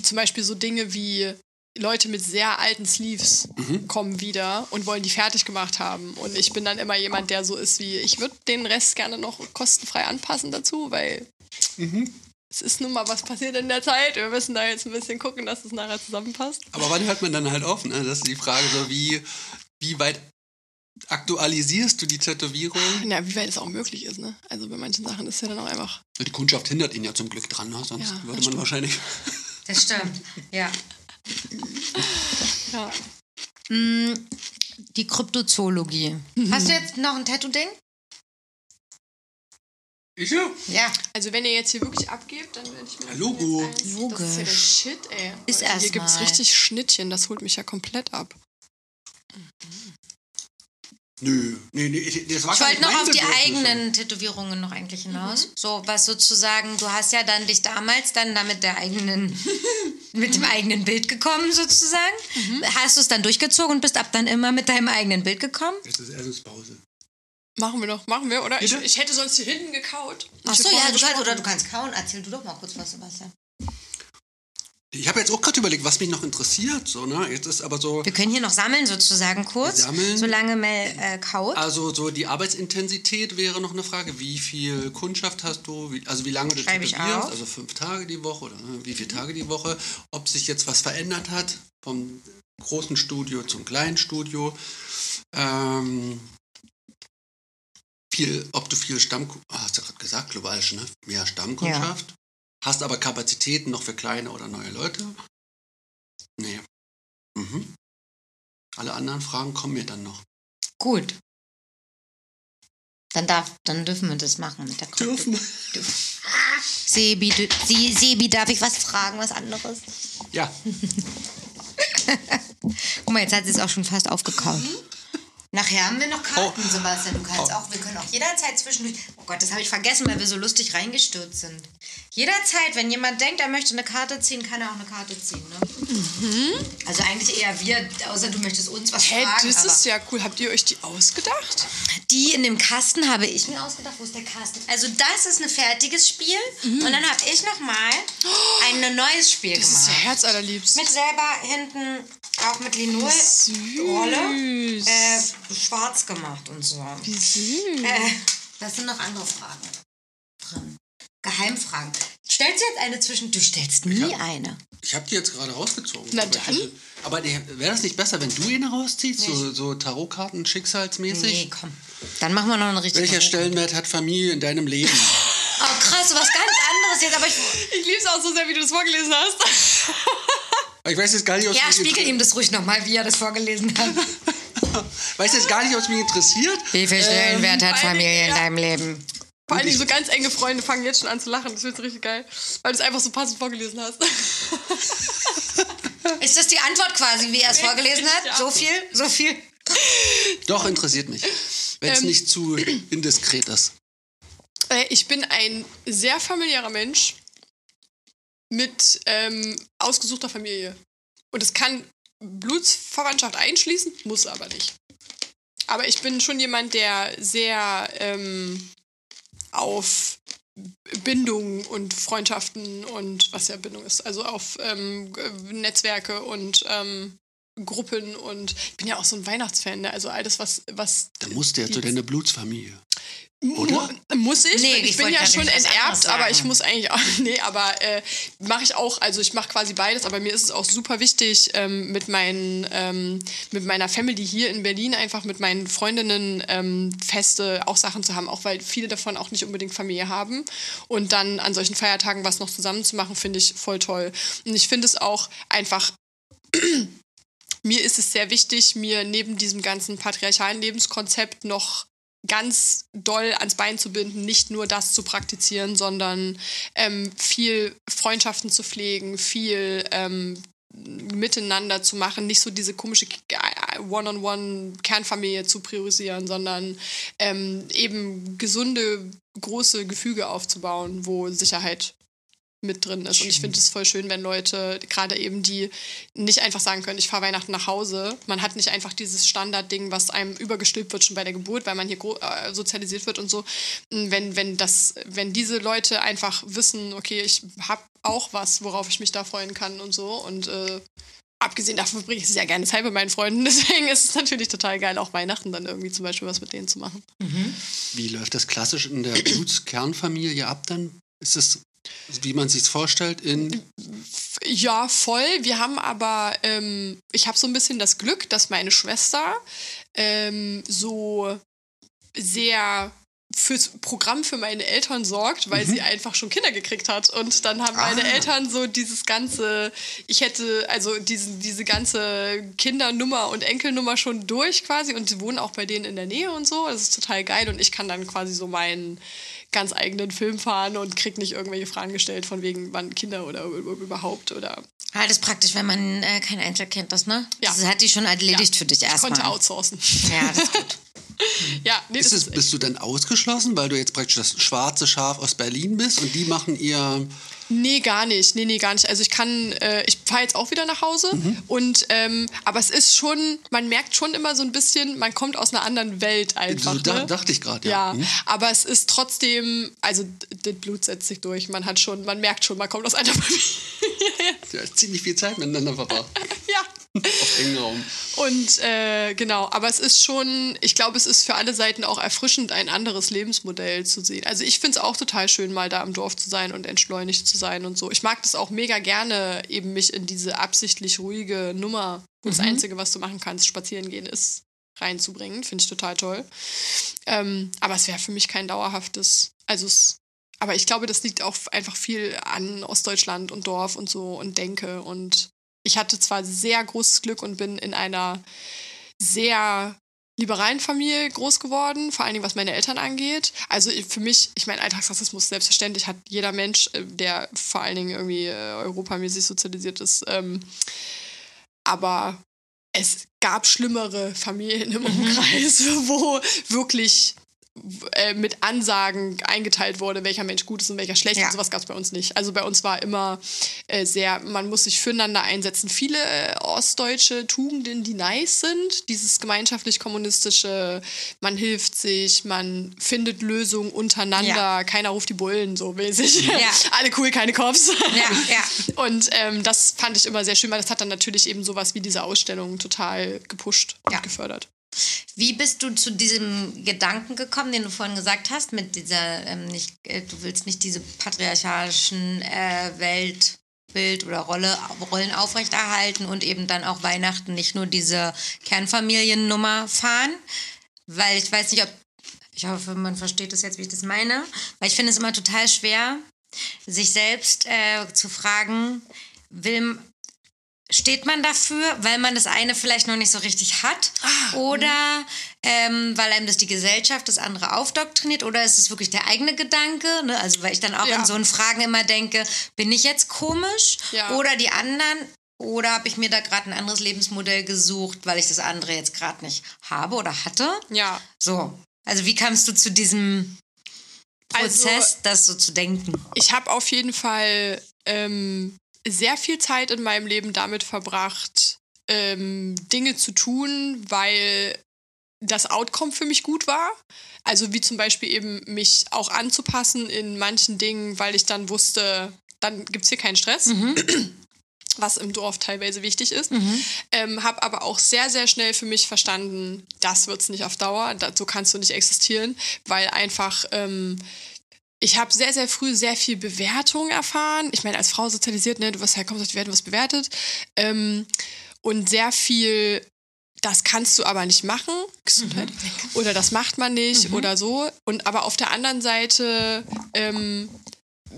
zum Beispiel so Dinge wie Leute mit sehr alten Sleeves kommen wieder und wollen die fertig gemacht haben. Und ich bin dann immer jemand, der so ist wie, ich würde den Rest gerne noch kostenfrei anpassen dazu, weil es ist nun mal was passiert in der Zeit. Wir müssen da jetzt ein bisschen gucken, dass es nachher zusammenpasst. Aber wann hört man dann halt auf? Ne? Das ist die Frage, so wie, wie weit aktualisierst du die Tätowierung? Na, wie weit es auch möglich ist, ne? Also bei manchen Sachen ist ja dann auch einfach. Die Kundschaft hindert ihn ja zum Glück dran, ne? sonst Ja, würde man stimmt. wahrscheinlich. Das stimmt. Ja. Ja. Mm, Die Kryptozoologie. Hast du jetzt noch ein Tattoo-Ding? Ich ja. Ja. Also wenn ihr jetzt hier wirklich abgebt, dann werde ich mir Logo. eins- Das ist ja der Logisch. Shit, ey. Ist Leute, Hier erst gibt es richtig Schnittchen, das holt mich ja komplett ab. Nö, nee, nee, ich, das war Ich wollte noch auf die eigenen Tätowierungen noch eigentlich hinaus. So, was sozusagen, du hast ja dann dich damals dann da mit der eigenen, mit dem eigenen Bild gekommen sozusagen. Hast du es dann durchgezogen und bist ab dann immer mit deinem eigenen Bild gekommen? Jetzt ist Essenspause. Machen wir noch, machen wir, oder? Ich, ich hätte sonst hier hinten gekaut. Ach so, ja, du kannst, oder du kannst kauen. Erzähl du doch mal kurz was, Sebastian. Ich habe jetzt auch gerade überlegt, was mich noch interessiert. So, ne? Jetzt ist aber so, Wir können hier noch sammeln sozusagen kurz, Sammeln. solange Mel äh, kaut. also so die Arbeitsintensität wäre noch eine Frage. Wie viel Kundschaft hast du? Wie, also wie lange du Schreibe ich tätowierst? Also fünf Tage die Woche oder ne, wie viele Tage die Woche? Ob sich jetzt was verändert hat vom großen Studio zum kleinen Studio? Ähm, viel, ob du viel Stamm, ah, hast du gerade gesagt, globalisch, ne? Mehr Stammkundschaft. Hast aber Kapazitäten noch für kleine oder neue Leute? Nee. Mhm. Alle anderen Fragen kommen mir dann noch. Gut. Dann, darf, dann dürfen wir das machen mit der Krypto. Sebi, du, Sie, Sebi, darf ich was fragen, was anderes? Ja, Guck mal, jetzt hat sie es auch schon fast aufgekaut. Nachher haben wir noch Karten, Oh. Sebastian. Du kannst Oh. auch, wir können auch jederzeit zwischendurch. Oh Gott, das habe ich vergessen, weil wir so lustig reingestürzt sind. Jederzeit, wenn jemand denkt, er möchte eine Karte ziehen, kann er auch eine Karte ziehen. Ne? Also eigentlich eher wir, außer du möchtest uns was Hä, fragen. das ist ja cool. Habt ihr euch die ausgedacht? die in dem Kasten habe ich mir ausgedacht. Wo ist der Kasten? Also das ist ein fertiges Spiel. Und dann habe ich noch mal ein neues Spiel Mhm. Das ist ja gemacht. herzallerliebst. Mit selber hinten auch mit Linol-Rolle Süß. äh, schwarz gemacht und so. Wie süß. Äh, was sind noch andere Fragen? Geheimfragen. Stellst du jetzt eine zwischen? Du stellst nie hab- eine. ich habe die jetzt gerade rausgezogen. Na aber dann. ich- Aber wäre das nicht besser, wenn du ihn rausziehst? So, so Tarotkarten schicksalsmäßig? Nee, komm. Dann machen wir noch eine richtige. Welcher Stellenwert hat Familie in deinem Leben? Oh, krass, was ganz anderes jetzt. Aber ich, Ich lieb's auch so sehr, wie du das vorgelesen hast. ich weiß jetzt gar nicht, ob ja, es mich spiegel ihm das ruhig nochmal, wie er das vorgelesen hat. weiß jetzt gar nicht, ob es mich interessiert. Wie viel Stellenwert hat vor allen Dingen, Familie in deinem Leben? Vor allem so ganz enge Freunde fangen jetzt schon an zu lachen. Das wird richtig geil. Weil du es einfach so passend vorgelesen hast. Ist das die Antwort quasi, wie er es vorgelesen hat? Ja. So viel? So viel? Doch, interessiert mich. Wenn es Ähm. nicht zu indiskret ist. Äh, ich bin ein sehr familiärer Mensch mit ähm, ausgesuchter Familie. Und es kann Blutsverwandtschaft einschließen, muss aber nicht. Aber ich bin schon jemand, der sehr ähm, auf Bindungen und Freundschaften und was ja Bindung ist, also auf ähm, Netzwerke und ähm, Gruppen und ich bin ja auch so ein Weihnachtsfan, ne? also alles, was, was Dann musst du ja zu deiner Blutsfamilie. Oder? Muss ich? Nee, ich, ich bin ja schon enterbt, aber ich muss eigentlich auch. Nee, aber äh, mache ich auch. Also ich mache quasi beides, aber mir ist es auch super wichtig, ähm, mit, meinen, ähm, mit meiner Family hier in Berlin einfach mit meinen Freundinnen ähm, feste auch Sachen zu haben, auch weil viele davon auch nicht unbedingt Familie haben. Und dann an solchen Feiertagen was noch zusammen zu machen, finde ich voll toll. Und ich finde es auch einfach mir ist es sehr wichtig, mir neben diesem ganzen patriarchalen Lebenskonzept noch ganz doll ans Bein zu binden, nicht nur das zu praktizieren, sondern ähm, viel Freundschaften zu pflegen, viel ähm, miteinander zu machen, nicht so diese komische One-on-One-Kernfamilie zu priorisieren, sondern ähm, eben gesunde, große Gefüge aufzubauen, wo Sicherheit mit drin ist. Und ich finde es voll schön, wenn Leute, gerade eben die nicht einfach sagen können, ich fahre Weihnachten nach Hause. Man hat nicht einfach dieses Standardding, was einem übergestülpt wird schon bei der Geburt, weil man hier äh, sozialisiert wird und so. Wenn, wenn, das, wenn diese Leute einfach wissen, okay, ich habe auch was, worauf ich mich da freuen kann und so. Und äh, abgesehen davon bringe ich sehr gerne Zeit mit meinen Freunden. Deswegen ist es natürlich total geil, auch Weihnachten dann irgendwie zum Beispiel was mit denen zu machen. Mhm. Wie läuft das klassisch in der Blutskernfamilie ab dann? Ist es wie man sich vorstellt in ja voll wir haben aber ähm, ich habe so ein bisschen das Glück dass meine Schwester ähm, so sehr fürs Programm für meine Eltern sorgt, weil mhm. sie einfach schon Kinder gekriegt hat. Und dann haben meine ah. Eltern so dieses ganze, ich hätte also diese, diese ganze Kindernummer und Enkelnummer schon durch quasi und sie wohnen auch bei denen in der Nähe und so. Das ist total geil und ich kann dann quasi so meinen ganz eigenen Film fahren und krieg nicht irgendwelche Fragen gestellt von wegen wann Kinder oder überhaupt oder. Halt ist praktisch, wenn man äh, kein Einzelkind ist, ne? Ja. Das hat die schon erledigt ja. für dich erstmal. Ich konnte outsourcen. Ja, das ist gut. ja, nee, ist es, bist du dann ausgeschlossen, weil du jetzt praktisch das schwarze Schaf aus Berlin bist und die machen ihr Nee, gar nicht. Nee, nee, gar nicht. Also ich kann, äh, ich fahre jetzt auch wieder nach Hause mhm. und ähm, aber es ist schon, man merkt schon immer so ein bisschen, man kommt aus einer anderen Welt einfach. So da, ne? dachte ich gerade, ja. Ja, mhm. aber es ist trotzdem, also das Blut setzt sich durch. Man hat schon, man merkt schon, man kommt aus einer Familie. ja, ziemlich viel Zeit miteinander verbracht. ja. Auf engen Raum. Und äh, genau, aber es ist schon, ich glaube, es ist für alle Seiten auch erfrischend, ein anderes Lebensmodell zu sehen. Also ich finde es auch total schön, mal da im Dorf zu sein und entschleunigt zu sein und so. Ich mag das auch mega gerne, eben mich in diese absichtlich ruhige Nummer, wo mhm. das Einzige, was du machen kannst, spazieren gehen ist, reinzubringen. Finde ich total toll. Ähm, aber es wäre für mich kein dauerhaftes, also es aber ich glaube, das liegt auch einfach viel an Ostdeutschland und Dorf und so und Denke und ich hatte zwar sehr großes Glück und bin in einer sehr liberalen Familie groß geworden, vor allen Dingen was meine Eltern angeht. Also für mich, ich meine, Alltagsrassismus selbstverständlich hat jeder Mensch, äh, der vor allen Dingen irgendwie äh, europamäßig sozialisiert ist. Ähm, aber es gab schlimmere Familien im mhm. Umkreis, wo wirklich äh, mit Ansagen eingeteilt wurde, welcher Mensch gut ist und welcher schlecht. Ja. Und sowas gab es bei uns nicht. Also bei uns war immer äh, sehr, man muss sich füreinander einsetzen. Viele äh, ostdeutsche Tugenden, die nice sind, dieses gemeinschaftlich-kommunistische, man hilft sich, man findet Lösungen untereinander, ja. keiner ruft die Bullen, so mäßig. Ja. Alle cool, keine Cops. Ja, ja. Und ähm, das fand ich immer sehr schön, weil das hat dann natürlich eben sowas wie diese Ausstellung total gepusht und gefördert. Wie bist du zu diesem Gedanken gekommen, den du vorhin gesagt hast, mit dieser, ähm, nicht, äh, du willst nicht diese patriarchalischen äh, Weltbild oder Rolle, Rollen aufrechterhalten und eben dann auch Weihnachten nicht nur diese Kernfamiliennummer fahren? Weil ich weiß nicht, ob, ich hoffe, man versteht das jetzt, wie ich das meine, weil ich finde es immer total schwer, sich selbst äh, zu fragen, will, steht man dafür, weil man das eine vielleicht noch nicht so richtig hat ah, oder ähm, weil einem das die Gesellschaft das andere aufdoktriniert oder ist es wirklich der eigene Gedanke? Ne? Also weil ich dann auch ja. in so einen Fragen immer denke, bin ich jetzt komisch ja. oder die anderen oder habe ich mir da gerade ein anderes Lebensmodell gesucht, weil ich das andere jetzt gerade nicht habe oder hatte? Ja. So. Also wie kamst du zu diesem Prozess, also, das so zu denken? Ich habe auf jeden Fall ähm, sehr viel Zeit in meinem Leben damit verbracht, ähm, Dinge zu tun, weil das Outcome für mich gut war. Also wie zum Beispiel eben mich auch anzupassen in manchen Dingen, weil ich dann wusste, dann gibt es hier keinen Stress. Mhm. Was im Dorf teilweise wichtig ist. Mhm. Ähm, habe aber auch sehr, sehr schnell für mich verstanden, das wird es nicht auf Dauer, so kannst du nicht existieren, weil einfach ähm, ich habe sehr, sehr früh sehr viel Bewertung erfahren. Ich meine, als Frau sozialisiert, ne, du wirst herkommst, du werden was bewertet. Ähm, und sehr viel, das kannst du aber nicht machen. Gesundheit. Mhm. Oder das macht man nicht mhm. oder so. Und aber auf der anderen Seite ähm,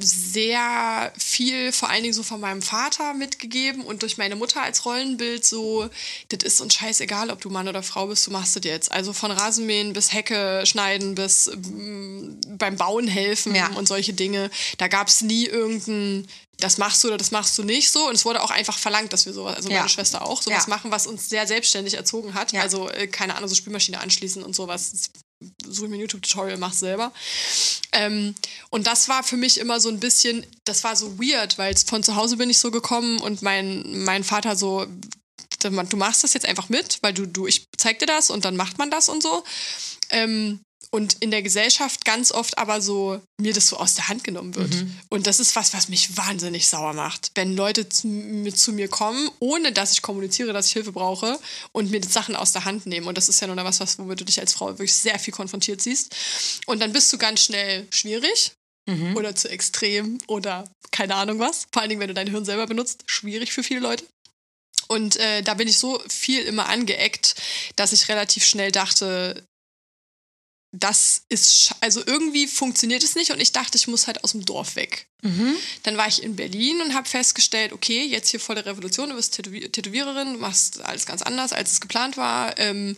sehr viel, vor allen Dingen so von meinem Vater mitgegeben und durch meine Mutter als Rollenbild so, das ist uns scheißegal, ob du Mann oder Frau bist, du machst das jetzt. Also von Rasenmähen bis Hecke schneiden bis ähm, beim Bauen helfen Ja. und solche Dinge. Da gab es nie irgendein, das machst du oder das machst du nicht so. Und es wurde auch einfach verlangt, dass wir sowas, also Ja. meine Schwester auch, sowas Ja. machen, was uns sehr selbstständig erzogen hat. Ja. Also, äh, keine Ahnung, so Spülmaschine anschließen und sowas. Suche mir ein YouTube-Tutorial, mach's selber. Ähm, und das war für mich immer so ein bisschen, das war so weird, weil von zu Hause bin ich so gekommen und mein, mein Vater so, du machst das jetzt einfach mit, weil du, du, ich zeig dir das und dann macht man das und so. Ähm, und in der Gesellschaft ganz oft aber so mir das so aus der Hand genommen wird. Und das ist was, was mich wahnsinnig sauer macht. Wenn Leute zu, mit zu mir kommen, ohne dass ich kommuniziere, dass ich Hilfe brauche und mir die Sachen aus der Hand nehmen. Und das ist ja nun was, was womit du dich als Frau wirklich sehr viel konfrontiert siehst. Und dann bist du ganz schnell schwierig oder zu extrem oder keine Ahnung was. Vor allen Dingen, wenn du dein Hirn selber benutzt, schwierig für viele Leute. Und äh, da bin ich so viel immer angeeckt, dass ich relativ schnell dachte, das ist, also irgendwie funktioniert es nicht und ich dachte, ich muss halt aus dem Dorf weg. Dann war ich in Berlin und habe festgestellt, okay, jetzt hier volle Revolution, du bist Tätowier Tätowiererin, du machst alles ganz anders, als es geplant war, ähm,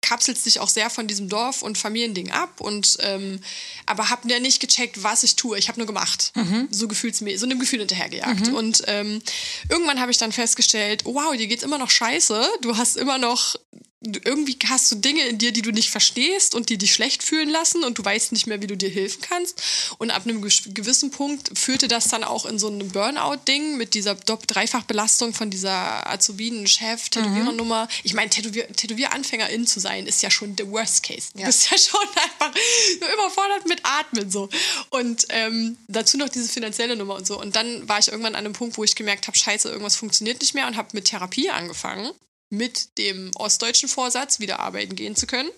kapselst dich auch sehr von diesem Dorf und Familiending ab und ähm, aber habe ja nicht gecheckt, was ich tue. Ich habe nur gemacht, so gefühlsmäßig, so einem Gefühl hinterhergejagt. Und ähm, irgendwann habe ich dann festgestellt, oh, wow, dir geht's immer noch scheiße, du hast immer noch irgendwie hast du Dinge in dir, die du nicht verstehst und die dich schlecht fühlen lassen und du weißt nicht mehr, wie du dir helfen kannst. Und ab einem gewissen Punkt führte das dann auch in so ein Burnout-Ding mit dieser Dreifachbelastung von dieser Azubinen-Chef-Tätowierernummer. Ich meine, Tätowier Tätowieranfängerin zu sein, ist ja schon the worst case. Du Ja. bist ja schon einfach nur überfordert mit Atmen so. Und ähm, dazu noch diese finanzielle Nummer und so. Und dann war ich irgendwann an einem Punkt, wo ich gemerkt habe, scheiße, irgendwas funktioniert nicht mehr und habe mit Therapie angefangen. Mit dem ostdeutschen Vorsatz, wieder arbeiten gehen zu können.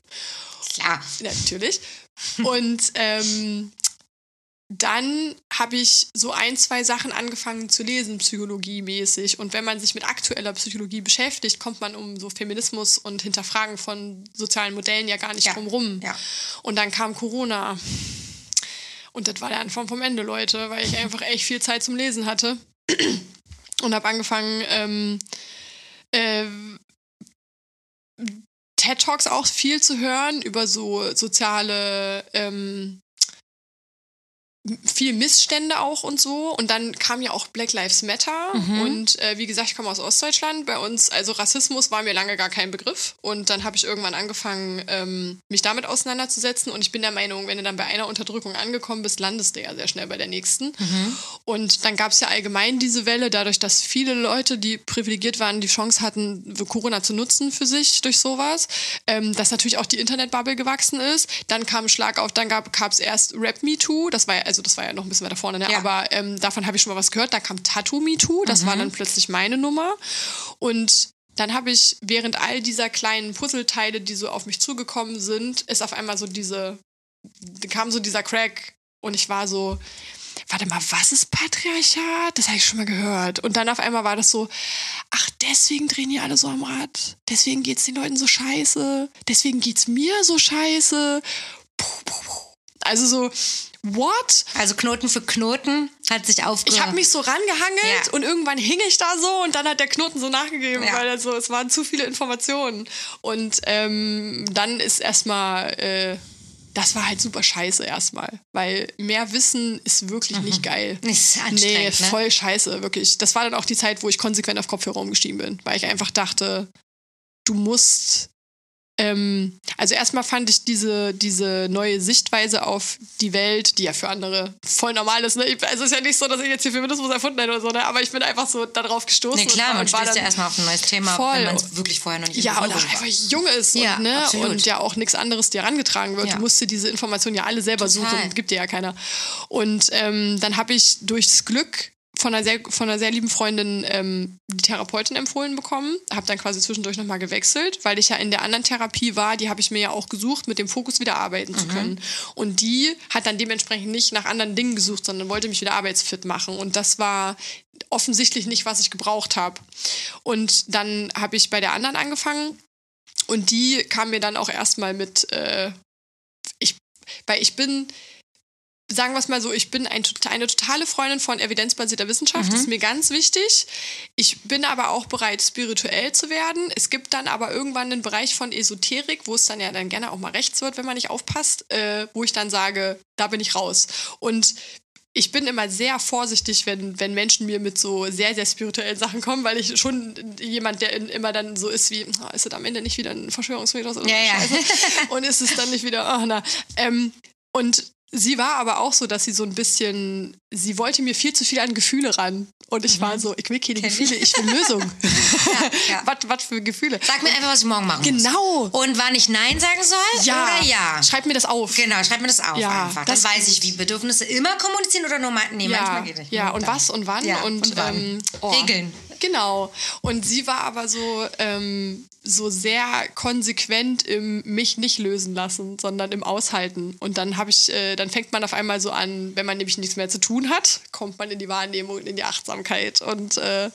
Klar. Ja, natürlich. Und ähm, dann habe ich so ein, zwei Sachen angefangen zu lesen, psychologiemäßig. Und wenn man sich mit aktueller Psychologie beschäftigt, kommt man um so Feminismus und Hinterfragen von sozialen Modellen ja gar nicht Ja. drum rum. Ja. Und dann kam Corona. Und das war der Anfang vom Ende, Leute, weil ich einfach echt viel Zeit zum Lesen hatte. Und habe angefangen, ähm, äh, TED Talks auch viel zu hören über so soziale, ähm, viel Missstände auch und so. Und dann kam ja auch Black Lives Matter. Und äh, wie gesagt, ich komme aus Ostdeutschland. Bei uns, also Rassismus war mir lange gar kein Begriff. Und dann habe ich irgendwann angefangen, ähm, mich damit auseinanderzusetzen. Und ich bin der Meinung, wenn du dann bei einer Unterdrückung angekommen bist, landest du ja sehr schnell bei der nächsten. Und dann gab es ja allgemein diese Welle, dadurch, dass viele Leute, die privilegiert waren, die Chance hatten, Corona zu nutzen für sich durch sowas, ähm, dass natürlich auch die Internetbubble gewachsen ist. Dann kam Schlag auf, dann gab es erst Rap Me Too, das war ja, also das war ja noch ein bisschen weiter vorne, ne? Ja. aber ähm, davon habe ich schon mal was gehört. Da kam Tattoo Me Too, das war dann plötzlich meine Nummer. Und dann habe ich während all dieser kleinen Puzzleteile, die so auf mich zugekommen sind, ist auf einmal so diese, kam so dieser Crack und ich war so, warte mal, was ist Patriarchat? Das habe ich schon mal gehört. Und dann auf einmal war das so, ach, deswegen drehen die alle so am Rad. Deswegen geht's den Leuten so scheiße. Deswegen geht's mir so scheiße. Puh, puh, puh. Also so, what? Also Knoten für Knoten hat sich aufgehört. Ich habe mich so rangehangelt Ja. und irgendwann hing ich da so und dann hat der Knoten so nachgegeben, Ja. weil also, es waren zu viele Informationen. Und ähm, dann ist erstmal, äh, das war halt super scheiße erstmal, weil mehr Wissen ist wirklich nicht geil. Ist Nee, anstrengend, ne? voll scheiße, wirklich. Das war dann auch die Zeit, wo ich konsequent auf Kopfhörer umgestiegen bin, weil ich einfach dachte, du musst. Ähm, also erstmal fand ich diese, diese neue Sichtweise auf die Welt, die ja für andere voll normal ist. Ne? Ich- Also es ist ja nicht so, dass ich jetzt hier Feminismus erfunden hätte oder so, ne? aber ich bin einfach so darauf gestoßen. Nee, klar, und, man und war stößt ja erstmal auf ein neues Thema, Voll. wenn man es wirklich vorher noch nicht ja, und einfach jung ist Ja, und, ne? und ja auch nichts anderes dir herangetragen wird. Ja. Du musst dir diese Informationen ja alle selber Total. suchen, gibt dir ja keiner. Und ähm, dann habe ich durchs Glück von einer sehr, von einer sehr lieben Freundin ähm, die Therapeutin empfohlen bekommen. Habe dann quasi zwischendurch nochmal gewechselt, weil ich ja in der anderen Therapie war, die habe ich mir ja auch gesucht, mit dem Fokus wieder arbeiten zu können. Und die hat dann dementsprechend nicht nach anderen Dingen gesucht, sondern wollte mich wieder arbeitsfit machen. Und das war offensichtlich nicht, was ich gebraucht habe. Und dann habe ich bei der anderen angefangen und die kam mir dann auch erstmal mit, äh, ich, weil ich bin, sagen wir es mal so, ich bin ein, eine totale Freundin von evidenzbasierter Wissenschaft. Das ist mir ganz wichtig. Ich bin aber auch bereit, spirituell zu werden. Es gibt dann aber irgendwann einen Bereich von Esoterik, wo es dann ja dann gerne auch mal rechts wird, wenn man nicht aufpasst, äh, wo ich dann sage, da bin ich raus. Und ich bin immer sehr vorsichtig, wenn, wenn Menschen mir mit so sehr, sehr spirituellen Sachen kommen, weil ich schon jemand, der in, immer dann so ist wie, oh, ist es am Ende nicht wieder ein Verschwörungsmythos oder Ja, so ja. Scheiße? Und ist es dann nicht wieder, ach na. Ähm, und sie war aber auch so, dass sie so ein bisschen, sie wollte mir viel zu viel an Gefühle ran. Und ich war so, ich will keine Mhm. Kenn Gefühle, ich. ich will Lösung. ja. was, was für Gefühle? Sag mir einfach, was ich morgen machen Genau. muss. Und wann ich Nein sagen soll Ja. oder Ja. Schreib mir das auf. Genau, schreib mir das auf Ja, einfach. Dann das- weiß ich, wie Bedürfnisse immer kommunizieren oder nur mal. Nee, ja, manchmal geht nicht. ja, und Dann. was und wann Ja, und, und wann. Ähm, oh. Regeln. Genau. Und sie war aber so, ähm, so sehr konsequent im mich nicht lösen lassen, sondern im Aushalten. Und dann habe ich, äh, dann fängt man auf einmal so an, wenn man nämlich nichts mehr zu tun hat, kommt man in die Wahrnehmung, in die Achtsamkeit. Und äh,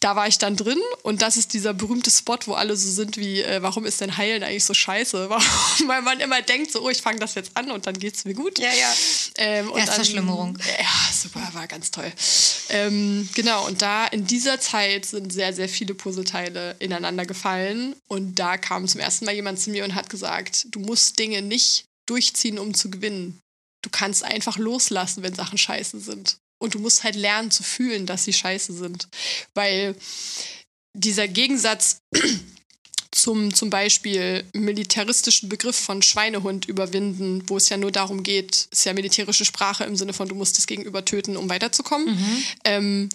da war ich dann drin. Und das ist dieser berühmte Spot, wo alle so sind wie, äh, warum ist denn Heilen eigentlich so scheiße? Warum? Weil man immer denkt, so, oh, ich fange das jetzt an und dann geht's mir gut. Ja, ja. Ähm, und Erstverschlimmerung. Ja, super, war ganz toll. Ähm, genau, und da in dieser Zeit sind sehr, sehr viele Puzzleteile ineinander gefallen. Und da kam zum ersten Mal jemand zu mir und hat gesagt, du musst Dinge nicht durchziehen, um zu gewinnen. Du kannst einfach loslassen, wenn Sachen scheiße sind. Und du musst halt lernen zu fühlen, dass sie scheiße sind. Weil dieser Gegensatz zum zum Beispiel militaristischen Begriff von Schweinehund überwinden, wo es ja nur darum geht, ist ja militärische Sprache im Sinne von, du musst das Gegenüber töten, um weiterzukommen. Ähm,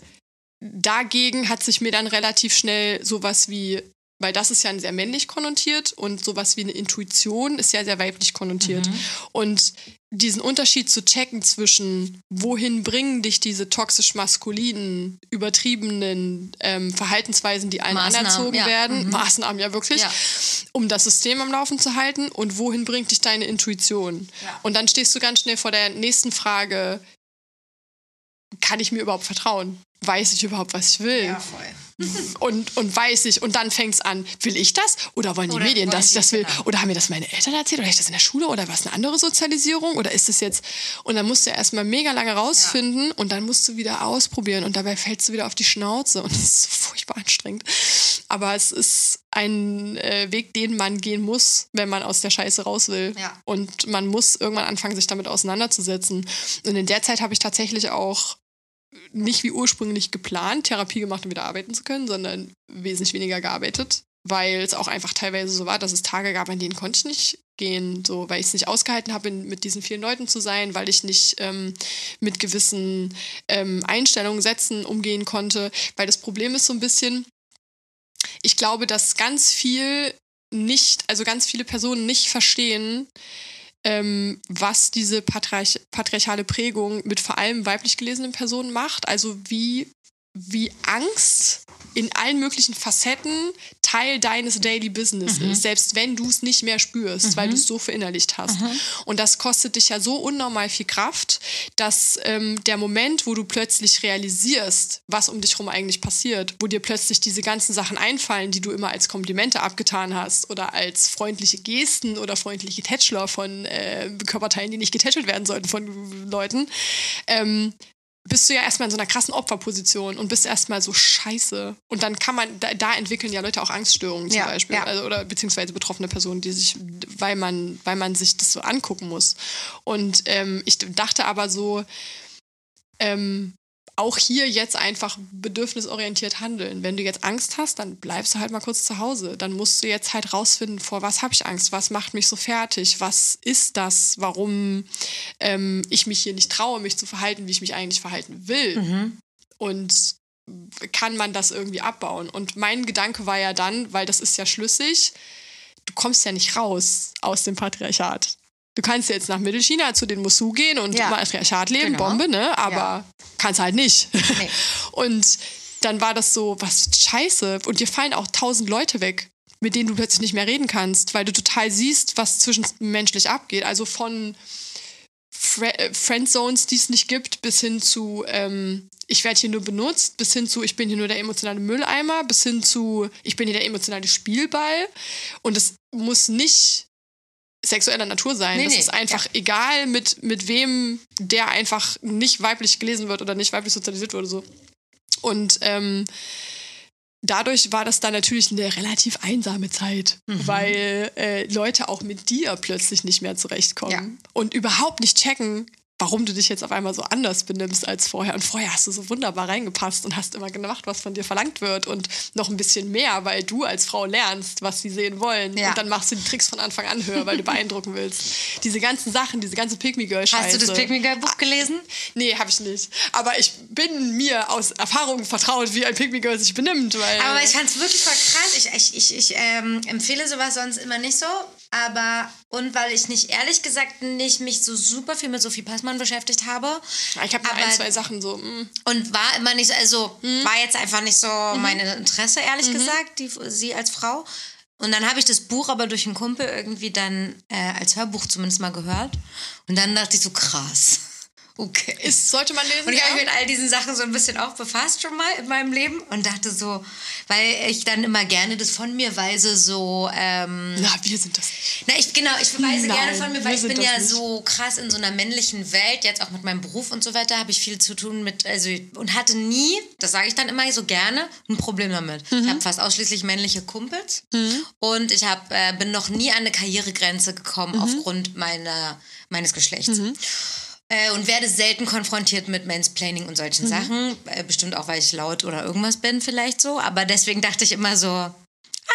dagegen hat sich mir dann relativ schnell sowas wie, weil das ist ja sehr männlich konnotiert und sowas wie eine Intuition ist ja sehr weiblich konnotiert. Und diesen Unterschied zu checken zwischen, wohin bringen dich diese toxisch maskulinen, übertriebenen ähm, Verhaltensweisen, die allen Maßnahmen, anerzogen ja. werden, Mhm. Maßnahmen ja wirklich, Ja. um das System am Laufen zu halten und wohin bringt dich deine Intuition? Ja. Und dann stehst du ganz schnell vor der nächsten Frage, kann ich mir überhaupt vertrauen? Weiß ich überhaupt, was ich will? voll. Und, und weiß ich, und dann fängt es an, will ich das? Oder wollen die Oder Medien, wollen dass ich das will? genau. Oder haben mir das meine Eltern erzählt? Oder habe ich das in der Schule? Oder was eine andere Sozialisierung? Oder ist das jetzt. Und dann musst du erstmal mega lange rausfinden und dann musst du wieder ausprobieren und dabei fällst du wieder auf die Schnauze und das ist furchtbar anstrengend. Aber es ist ein äh, Weg, den man gehen muss, wenn man aus der Scheiße raus will. Ja. Und man muss irgendwann anfangen, sich damit auseinanderzusetzen. Und in der Zeit habe ich tatsächlich auch nicht wie ursprünglich geplant, Therapie gemacht, um wieder arbeiten zu können, sondern wesentlich weniger gearbeitet, weil es auch einfach teilweise so war, dass es Tage gab, an denen konnte ich nicht gehen, so, weil ich es nicht ausgehalten habe, mit diesen vielen Leuten zu sein, weil ich nicht ähm, mit gewissen ähm, Einstellungen, Sätzen umgehen konnte, weil das Problem ist so ein bisschen, ich glaube, dass ganz viel nicht, also ganz viele Personen nicht verstehen, ähm, was diese patriarch patriarchale Prägung mit vor allem weiblich gelesenen Personen macht. Also wie, wie Angst in allen möglichen Facetten Teil deines Daily Business ist, selbst wenn du es nicht mehr spürst, weil du es so verinnerlicht hast. Und das kostet dich ja so unnormal viel Kraft, dass ähm, der Moment, wo du plötzlich realisierst, was um dich herum eigentlich passiert, wo dir plötzlich diese ganzen Sachen einfallen, die du immer als Komplimente abgetan hast oder als freundliche Gesten oder freundliche Tätschler von äh, Körperteilen, die nicht getätschelt werden sollten von Leuten, ähm, bist du ja erstmal in so einer krassen Opferposition und bist erstmal so scheiße. Und dann kann man, da, da entwickeln ja Leute auch Angststörungen zum Ja, Beispiel. ja. Also, oder beziehungsweise betroffene Personen, die sich, weil man, weil man sich das so angucken muss. Und ähm, ich dachte aber so, ähm, auch hier jetzt einfach bedürfnisorientiert handeln. Wenn du jetzt Angst hast, dann bleibst du halt mal kurz zu Hause. Dann musst du jetzt halt rausfinden, vor was habe ich Angst, was macht mich so fertig, was ist das, warum ähm, ich mich hier nicht traue, mich zu verhalten, wie ich mich eigentlich verhalten will. Und kann man das irgendwie abbauen? Und mein Gedanke war ja dann, weil das ist ja schlüssig, du kommst ja nicht raus aus dem Patriarchat. Du kannst jetzt nach Mittelchina zu den Musu gehen und Ja. im Patriarchat leben, Genau. Bombe, ne? Aber Ja. kannst halt nicht. Nee. Und dann war das so, was scheiße. Und dir fallen auch tausend Leute weg, mit denen du plötzlich nicht mehr reden kannst, weil du total siehst, was zwischenmenschlich abgeht. Also von Fre äh, Friendzones, die es nicht gibt, bis hin zu, ähm, ich werde hier nur benutzt, bis hin zu, ich bin hier nur der emotionale Mülleimer, bis hin zu, ich bin hier der emotionale Spielball. Und es muss nicht sexueller Natur sein. Nee, das nee, ist einfach ja. egal, mit, mit wem der einfach nicht weiblich gelesen wird oder nicht weiblich sozialisiert wurde. So. Und ähm, dadurch war das dann natürlich eine relativ einsame Zeit, Mhm. weil äh, Leute auch mit dir plötzlich nicht mehr zurechtkommen Ja. und überhaupt nicht checken, warum du dich jetzt auf einmal so anders benimmst als vorher. Und vorher hast du so wunderbar reingepasst und hast immer gemacht, was von dir verlangt wird und noch ein bisschen mehr, weil du als Frau lernst, was sie sehen wollen. Ja. Und dann machst du die Tricks von Anfang an höher, weil du beeindrucken willst. Diese ganzen Sachen, diese ganze Me Girl Scheiße. Hast du das Me Girl Buch gelesen? Nee, habe ich nicht. Aber ich bin mir aus Erfahrung vertraut, wie ein Me Girl sich benimmt. Weil Aber ich fand es wirklich voll krass. Ich, ich, ich, ich ähm, empfehle sowas sonst immer nicht so. Aber, und weil ich nicht, ehrlich gesagt, nicht mich so super viel mit Sophie Passmann beschäftigt habe. ich habe nur ein, zwei Sachen so. mm. Und war immer nicht, also Hm. war jetzt einfach nicht so Mhm. mein Interesse, ehrlich gesagt, die, sie als Frau. Und dann habe ich das Buch aber durch einen Kumpel irgendwie dann äh, als Hörbuch zumindest mal gehört. Und dann dachte ich so, krass. Okay. Ist, sollte man lesen? Und ich habe ja? mich mit all diesen Sachen so ein bisschen auch befasst schon mal in meinem Leben und dachte so, weil ich dann immer gerne das von mir weise so, ähm, Na, wir sind das. na, ich, genau, ich weise Nein, gerne von mir, weil ich bin ja nicht. so krass in so einer männlichen Welt, jetzt auch mit meinem Beruf und so weiter, habe ich viel zu tun mit, also, und hatte nie, das sage ich dann immer so gerne, ein Problem damit. Mhm. Ich habe fast ausschließlich männliche Kumpels und ich hab, äh, bin noch nie an eine Karrieregrenze gekommen Mhm. aufgrund meiner, meines Geschlechts. Äh, und werde selten konfrontiert mit Mansplaining und Mhm. solchen Sachen. Äh, bestimmt auch, weil ich laut oder irgendwas bin, vielleicht so. Aber deswegen dachte ich immer so, ah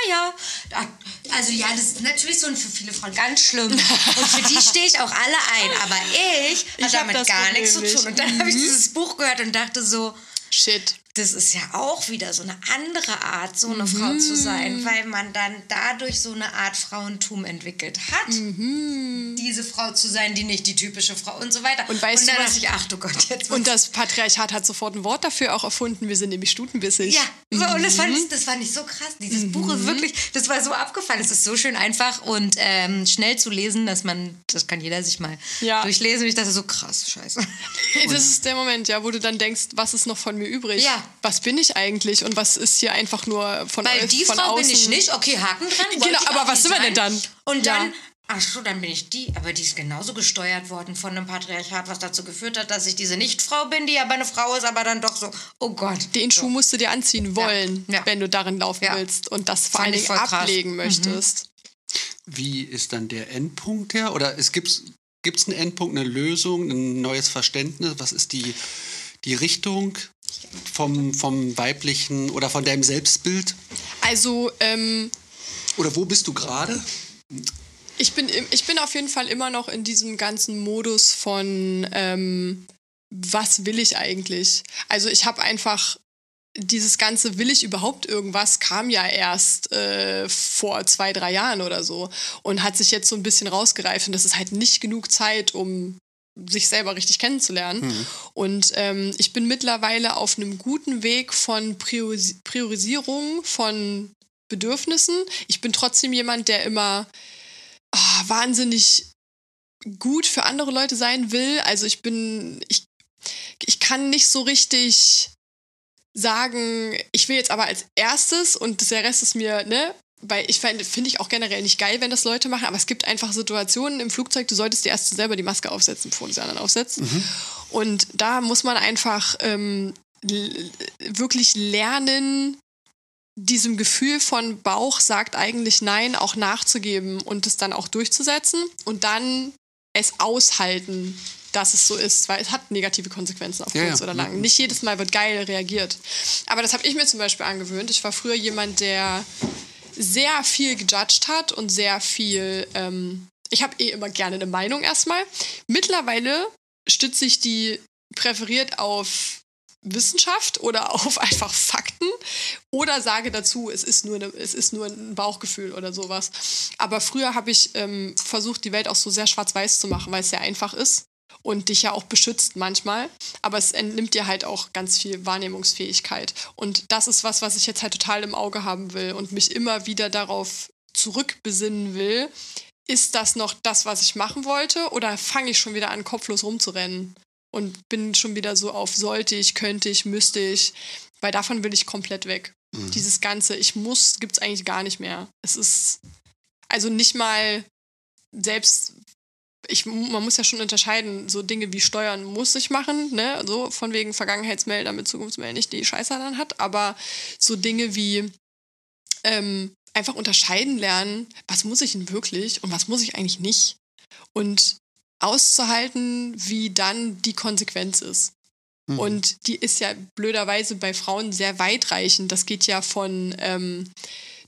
ja, also ja, das ist natürlich so für viele Frauen ganz schlimm. Und für die stehe ich auch alle ein. Aber ich Ich habe hab damit gar nichts zu tun. Und dann habe ich dieses Buch gehört und dachte so, Shit. Das ist ja auch wieder so eine andere Art, so eine Frau zu sein, weil man dann dadurch so eine Art Frauentum entwickelt hat. Diese Frau zu sein, die nicht die typische Frau und so weiter. Und weißt und du dann was- dachte ich, ach du Gott, jetzt Und das Patriarchat hat sofort ein Wort dafür auch erfunden. Wir sind nämlich stutenbissig. Ja, so, und das fand, Mhm. ich, das fand ich so krass. Dieses Buch ist wirklich, das war so abgefallen. Es ist so schön einfach und ähm, schnell zu lesen, dass man, das kann jeder sich mal Ja. durchlesen. Und ich dachte so, krass, scheiße. Das ist der Moment, ja, wo du dann denkst, was ist noch von mir übrig? Ja. Was bin ich eigentlich und was ist hier einfach nur von, Weil die von Frau außen? bin ich nicht. Okay, Haken dran. Genau, aber was sind wir denn dann? Und Ja. dann, ach so, dann bin ich die. Aber die ist genauso gesteuert worden von einem Patriarchat, was dazu geführt hat, dass ich diese Nicht-Frau bin, die aber eine Frau ist, aber dann doch so, oh Gott. Den so. Schuh musst du dir anziehen wollen, Ja. wenn du darin laufen Ja. willst und das vor allen Dingen voll krass. Mhm. ablegen möchtest. Wie ist dann der Endpunkt her? Oder es gibt es einen Endpunkt, eine Lösung, ein neues Verständnis? Was ist die, die Richtung vom, vom weiblichen oder von deinem Selbstbild? Also, ähm, Oder wo bist du gerade? ich bin, im- ich bin auf jeden Fall immer noch in diesem ganzen Modus von, ähm, was will ich eigentlich? Also ich habe einfach dieses ganze will ich überhaupt irgendwas kam ja erst äh, vor zwei, drei Jahren oder so und hat sich jetzt so ein bisschen rausgereift und das ist halt nicht genug Zeit, um sich selber richtig kennenzulernen. Und ähm, ich bin mittlerweile auf einem guten Weg von Prioris Priorisierung von Bedürfnissen. Ich bin trotzdem jemand, der immer ah, wahnsinnig gut für andere Leute sein will. Also ich bin, ich, ich kann nicht so richtig sagen, ich will jetzt aber als erstes und der Rest ist mir, ne? Weil ich finde find ich auch generell nicht geil, wenn das Leute machen, aber es gibt einfach Situationen im Flugzeug, du solltest dir erst selber die Maske aufsetzen, bevor du sie anderen aufsetzt. Und da muss man einfach ähm, wirklich lernen, diesem Gefühl von Bauch sagt eigentlich Nein auch nachzugeben und es dann auch durchzusetzen und dann es aushalten, dass es so ist, weil es hat negative Konsequenzen auf kurz ja. oder lang. Nicht jedes Mal wird geil reagiert. Aber das habe ich mir zum Beispiel angewöhnt. Ich war früher jemand, der sehr viel gejudged hat und sehr viel. Ähm, ich habe eh immer gerne eine Meinung erstmal. Mittlerweile stütze ich die präferiert auf Wissenschaft oder auf einfach Fakten oder sage dazu, es ist nur, eine, es ist nur ein Bauchgefühl oder sowas. Aber früher habe ich ähm, versucht, die Welt auch so sehr schwarz-weiß zu machen, weil es sehr einfach ist und dich ja auch beschützt manchmal. Aber es entnimmt dir halt auch ganz viel Wahrnehmungsfähigkeit. Und das ist was, was ich jetzt halt total im Auge haben will und mich immer wieder darauf zurückbesinnen will. Ist das noch das, was ich machen wollte? Oder fange ich schon wieder an, kopflos rumzurennen? Und bin schon wieder so auf sollte ich, könnte ich, müsste ich. Weil davon will ich komplett weg. Dieses Ganze, ich muss, gibt es eigentlich gar nicht mehr. Es ist also nicht mal selbst ich, man muss ja schon unterscheiden, so Dinge wie Steuern muss ich machen, ne, so von wegen Vergangenheitsmail, damit Zukunftsmail nicht die Scheiße dann hat, aber so Dinge wie ähm, einfach unterscheiden lernen, was muss ich denn wirklich und was muss ich eigentlich nicht und auszuhalten, wie dann die Konsequenz ist. Mhm. Und die ist ja blöderweise bei Frauen sehr weitreichend. Das geht ja von, ähm,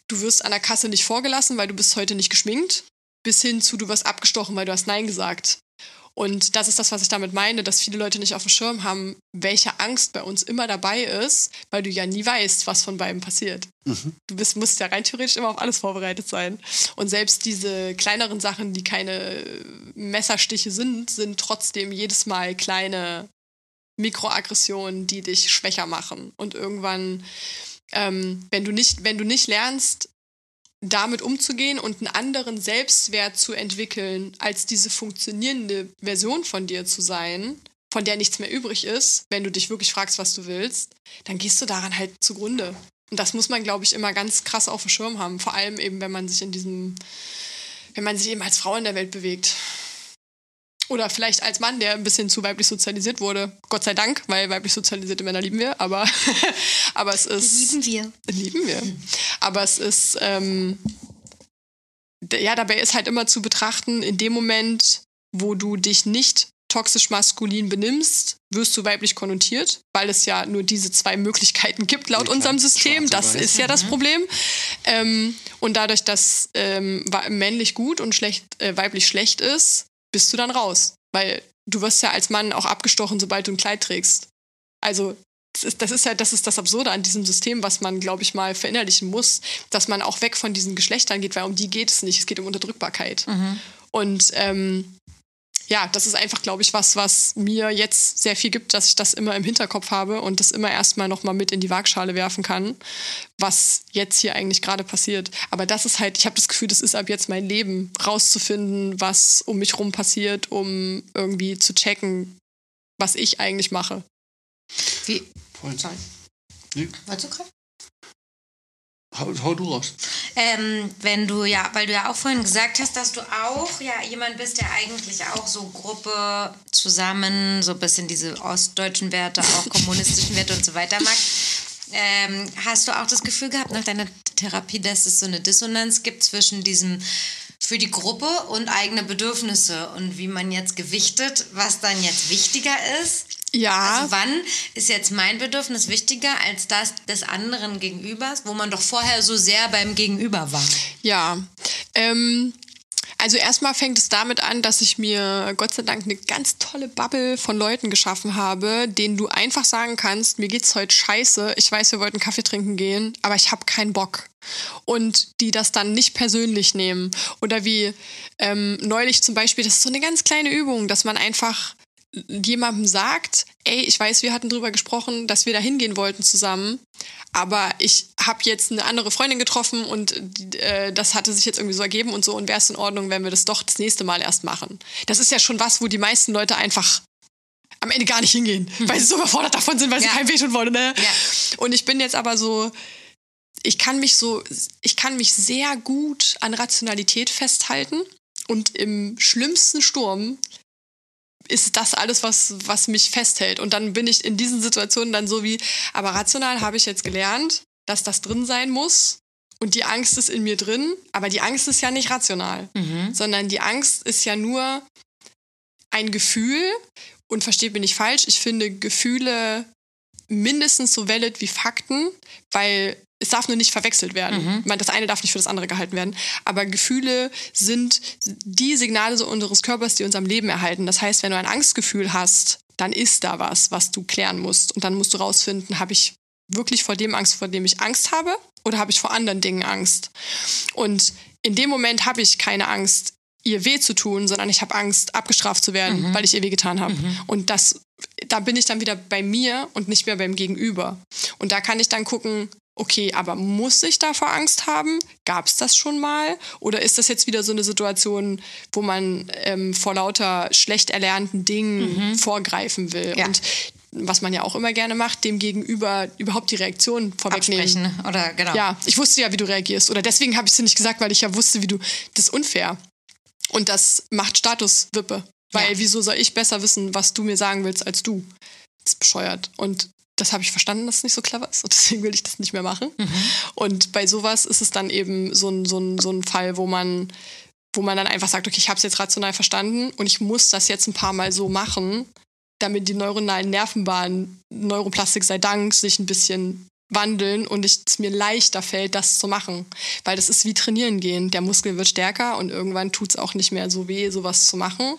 du wirst an der Kasse nicht vorgelassen, weil du bist heute nicht geschminkt bis hin zu, du wirst abgestochen, weil du hast Nein gesagt. Und das ist das, was ich damit meine, dass viele Leute nicht auf dem Schirm haben, welche Angst bei uns immer dabei ist, weil du ja nie weißt, was von beiden passiert. Mhm. Du bist, musst ja rein theoretisch immer auf alles vorbereitet sein. Und selbst diese kleineren Sachen, die keine Messerstiche sind, sind trotzdem jedes Mal kleine Mikroaggressionen, die dich schwächer machen. Und irgendwann, ähm, wenn du nicht, wenn du nicht lernst, damit umzugehen und einen anderen Selbstwert zu entwickeln, als diese funktionierende Version von dir zu sein, von der nichts mehr übrig ist, wenn du dich wirklich fragst, was du willst, dann gehst du daran halt zugrunde. Und das muss man, glaube ich, immer ganz krass auf dem Schirm haben. Vor allem eben, wenn man sich in diesem, wenn man sich eben als Frau in der Welt bewegt. Oder vielleicht als Mann, der ein bisschen zu weiblich sozialisiert wurde. Gott sei Dank, weil weiblich sozialisierte Männer lieben wir, aber, aber es ist. Lieben wir. Lieben wir. Aber es ist, ähm, ja, dabei ist halt immer zu betrachten, in dem Moment, wo du dich nicht toxisch maskulin benimmst, wirst du weiblich konnotiert, weil es ja nur diese zwei Möglichkeiten gibt laut ja, unserem System. Das ist ja das mhm. Problem. Ähm, und dadurch, dass ähm, männlich gut und schlecht, äh, weiblich schlecht ist, bist du dann raus. Weil du wirst ja als Mann auch abgestochen, sobald du ein Kleid trägst. Also das ist, das ist ja das ist das Absurde an diesem System, was man, glaube ich, mal verinnerlichen muss, dass man auch weg von diesen Geschlechtern geht, weil um die geht es nicht. Es geht um Unterdrückbarkeit. Mhm. Und ähm, ja, das ist einfach, glaube ich, was, was mir jetzt sehr viel gibt, dass ich das immer im Hinterkopf habe und das immer erstmal nochmal mit in die Waagschale werfen kann, was jetzt hier eigentlich gerade passiert. Aber das ist halt, ich habe das Gefühl, das ist ab jetzt mein Leben, rauszufinden, was um mich rum passiert, um irgendwie zu checken, was ich eigentlich mache. Wie? Sorry. Nee. Wolltest du gerade? Hau, hau du raus. Ähm, wenn du ja, weil du ja auch vorhin gesagt hast, dass du auch ja jemand bist, der eigentlich auch so Gruppe zusammen, so ein bisschen diese ostdeutschen Werte, auch kommunistischen Werte und so weiter mag. Ähm, hast du auch das Gefühl gehabt nach deiner Therapie, dass es so eine Dissonanz gibt zwischen diesem für die Gruppe und eigene Bedürfnisse und wie man jetzt gewichtet, was dann jetzt wichtiger ist? Ja. Also wann ist jetzt mein Bedürfnis wichtiger als das des anderen Gegenübers, wo man doch vorher so sehr beim Gegenüber war? Ja. Ähm, also erstmal fängt es damit an, dass ich mir Gott sei Dank eine ganz tolle Bubble von Leuten geschaffen habe, denen du einfach sagen kannst, mir geht's heute scheiße, ich weiß, wir wollten Kaffee trinken gehen, aber ich habe keinen Bock. Und die das dann nicht persönlich nehmen. Oder wie ähm, neulich zum Beispiel, das ist so eine ganz kleine Übung, dass man einfach jemandem sagt, ey, ich weiß, wir hatten drüber gesprochen, dass wir da hingehen wollten zusammen, aber ich habe jetzt eine andere Freundin getroffen und äh, das hatte sich jetzt irgendwie so ergeben und so und wäre es in Ordnung, wenn wir das doch das nächste Mal erst machen. Das ist ja schon was, wo die meisten Leute einfach am Ende gar nicht hingehen, mhm. weil sie so überfordert davon sind, weil ja. sie kein Weh tun wollen. Ne? Ja. Und ich bin jetzt aber so, ich kann mich so, ich kann mich sehr gut an Rationalität festhalten und im schlimmsten Sturm ist das alles, was, was mich festhält. Und dann bin ich in diesen Situationen dann so wie, aber rational habe ich jetzt gelernt, dass das drin sein muss. Und die Angst ist in mir drin, aber die Angst ist ja nicht rational, mhm. sondern die Angst ist ja nur ein Gefühl. Und versteht mich nicht falsch, ich finde Gefühle mindestens so valid wie Fakten, weil es darf nur nicht verwechselt werden. Mhm. Ich meine, das eine darf nicht für das andere gehalten werden. Aber Gefühle sind die Signale so unseres Körpers, die uns am Leben erhalten. Das heißt, wenn du ein Angstgefühl hast, dann ist da was, was du klären musst. Und dann musst du rausfinden, habe ich wirklich vor dem Angst, vor dem ich Angst habe? Oder habe ich vor anderen Dingen Angst? Und in dem Moment habe ich keine Angst, ihr weh zu tun, sondern ich habe Angst, abgestraft zu werden, mhm. weil ich ihr weh getan habe. Mhm. Und das, da bin ich dann wieder bei mir und nicht mehr beim Gegenüber. Und da kann ich dann gucken, okay, aber muss ich davor Angst haben? Gab es das schon mal? Oder ist das jetzt wieder so eine Situation, wo man ähm, vor lauter schlecht erlernten Dingen mhm. vorgreifen will? Ja. Und was man ja auch immer gerne macht, dem Gegenüber überhaupt die Reaktion vorwegnehmen. Absprechen oder genau. Ja, ich wusste ja, wie du reagierst. Oder deswegen habe ich es dir nicht gesagt, weil ich ja wusste, wie du. Das ist unfair. Und das macht Statuswippe. Weil Ja. wieso soll ich besser wissen, was du mir sagen willst, als du? Das ist bescheuert. Und das habe ich verstanden, dass es nicht so clever ist. Und deswegen will ich das nicht mehr machen. Und bei sowas ist es dann eben so ein, so ein, so ein Fall, wo man, wo man dann einfach sagt, okay, ich habe es jetzt rational verstanden und ich muss das jetzt ein paar Mal so machen, damit die neuronalen Nervenbahnen, Neuroplastik sei Dank, sich ein bisschen wandeln und es mir leichter fällt, das zu machen. Weil das ist wie trainieren gehen. Der Muskel wird stärker und irgendwann tut es auch nicht mehr so weh, sowas zu machen.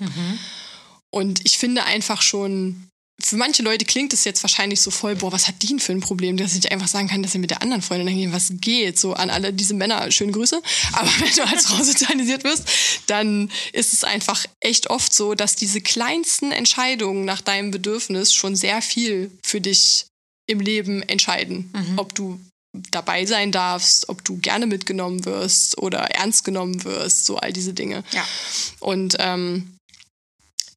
Und ich finde einfach schon, für manche Leute klingt es jetzt wahrscheinlich so voll, boah, was hat die denn für ein Problem, dass ich einfach sagen kann, dass sie mit der anderen Freundin hingehen, was geht? So an alle diese Männer, schöne Grüße. Aber wenn du als Frau sozialisiert wirst, dann ist es einfach echt oft so, dass diese kleinsten Entscheidungen nach deinem Bedürfnis schon sehr viel für dich im Leben entscheiden. Ob du dabei sein darfst, ob du gerne mitgenommen wirst oder ernst genommen wirst, so all diese Dinge. Ja. Und ähm,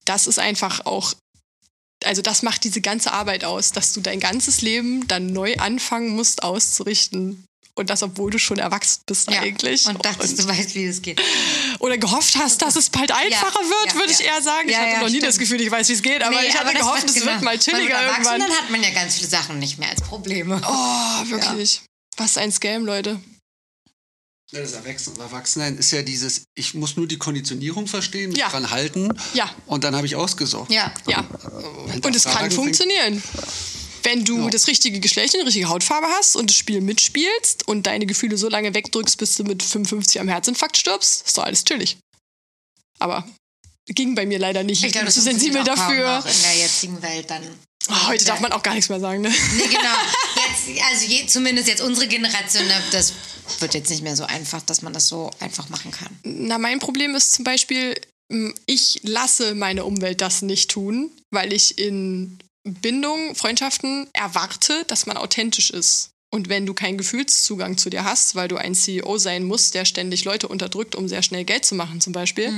das ist einfach auch, also das macht diese ganze Arbeit aus, dass du dein ganzes Leben dann neu anfangen musst auszurichten. Und das, obwohl du schon erwachsen bist Ja. eigentlich. Und dachtest, du weißt, wie es geht. oder gehofft hast, dass es bald einfacher wird, ja, würde ich ja. eher sagen. Ich Ja, hatte ja, noch nie stimmt. das Gefühl, ich weiß, wie es geht, aber Nee, ich hatte das gehofft, es genau. wird mal Weil mit chilliger Erwachsenen irgendwann. hat man ja ganz viele Sachen nicht mehr als Probleme. Oh, wirklich. Was ein Scam, Leute. Ja, Das Erwachsen- Erwachsensein ist ja dieses, ich muss nur die Konditionierung verstehen, mich Ja. dran halten Ja. und dann habe ich ausgesorgt. Ja. Ja. Und es kann funktionieren. Wenn du Ja. das richtige Geschlecht und die richtige Hautfarbe hast und das Spiel mitspielst und deine Gefühle so lange wegdrückst, bis du mit 55 am Herzinfarkt stirbst, ist doch alles chillig. Aber ging bei mir leider nicht. Ich bin das zu funktioniert sensibel auch dafür. noch in der jetzigen Welt dann. Oh, heute darf man auch gar nichts mehr sagen, ne? Nee, genau. Jetzt, also je, zumindest jetzt unsere Generation, ne, das wird jetzt nicht mehr so einfach, dass man das so einfach machen kann. Na, mein Problem ist zum Beispiel, ich lasse meine Umwelt das nicht tun, weil ich in Bindungen, Freundschaften erwarte, dass man authentisch ist. Und wenn du keinen Gefühlszugang zu dir hast, weil du ein CEO sein musst, der ständig Leute unterdrückt, um sehr schnell Geld zu machen zum Beispiel,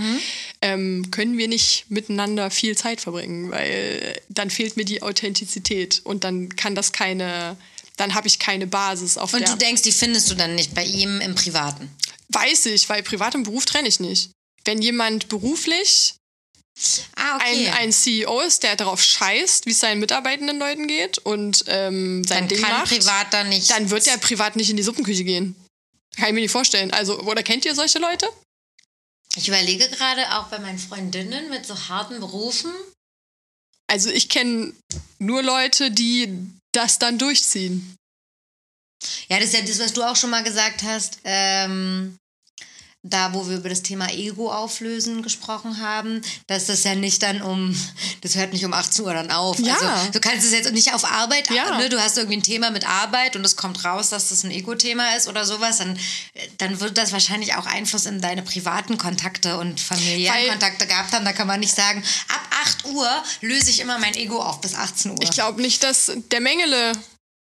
ähm, können wir nicht miteinander viel Zeit verbringen, weil dann fehlt mir die Authentizität und dann kann das keine, dann habe ich keine Basis auf Und du denkst, die findest du dann nicht bei ihm im Privaten. Weiß ich, weil Privat und Beruf trenne ich nicht. Wenn jemand beruflich Ah, okay. ein, ein CEO ist, der darauf scheißt, wie es seinen mitarbeitenden Leuten geht und ähm, sein dann Ding kann macht, privat dann nicht. dann wird der privat nicht in die Suppenküche gehen. Kann ich mir nicht vorstellen. Also, oder kennt ihr solche Leute? ich überlege gerade auch bei meinen Freundinnen mit so harten Berufen. Also ich kenne nur Leute, die das dann durchziehen. Ja, das ist ja das, was du auch schon mal gesagt hast. Ähm, da, wo wir über das Thema Ego auflösen gesprochen haben, dass das ja nicht dann um, das hört nicht um 18 Uhr dann auf. Ja. Also, du kannst es jetzt nicht auf Arbeit, Ja. ne? du hast irgendwie ein Thema mit Arbeit und es kommt raus, dass das ein Ego-Thema ist oder sowas, dann, dann wird das wahrscheinlich auch Einfluss in deine privaten Kontakte und familiären Kontakte gehabt haben. Da kann man nicht sagen, ab 8 Uhr löse ich immer mein Ego auf bis 18 Uhr. Ich glaube nicht, dass der Mengele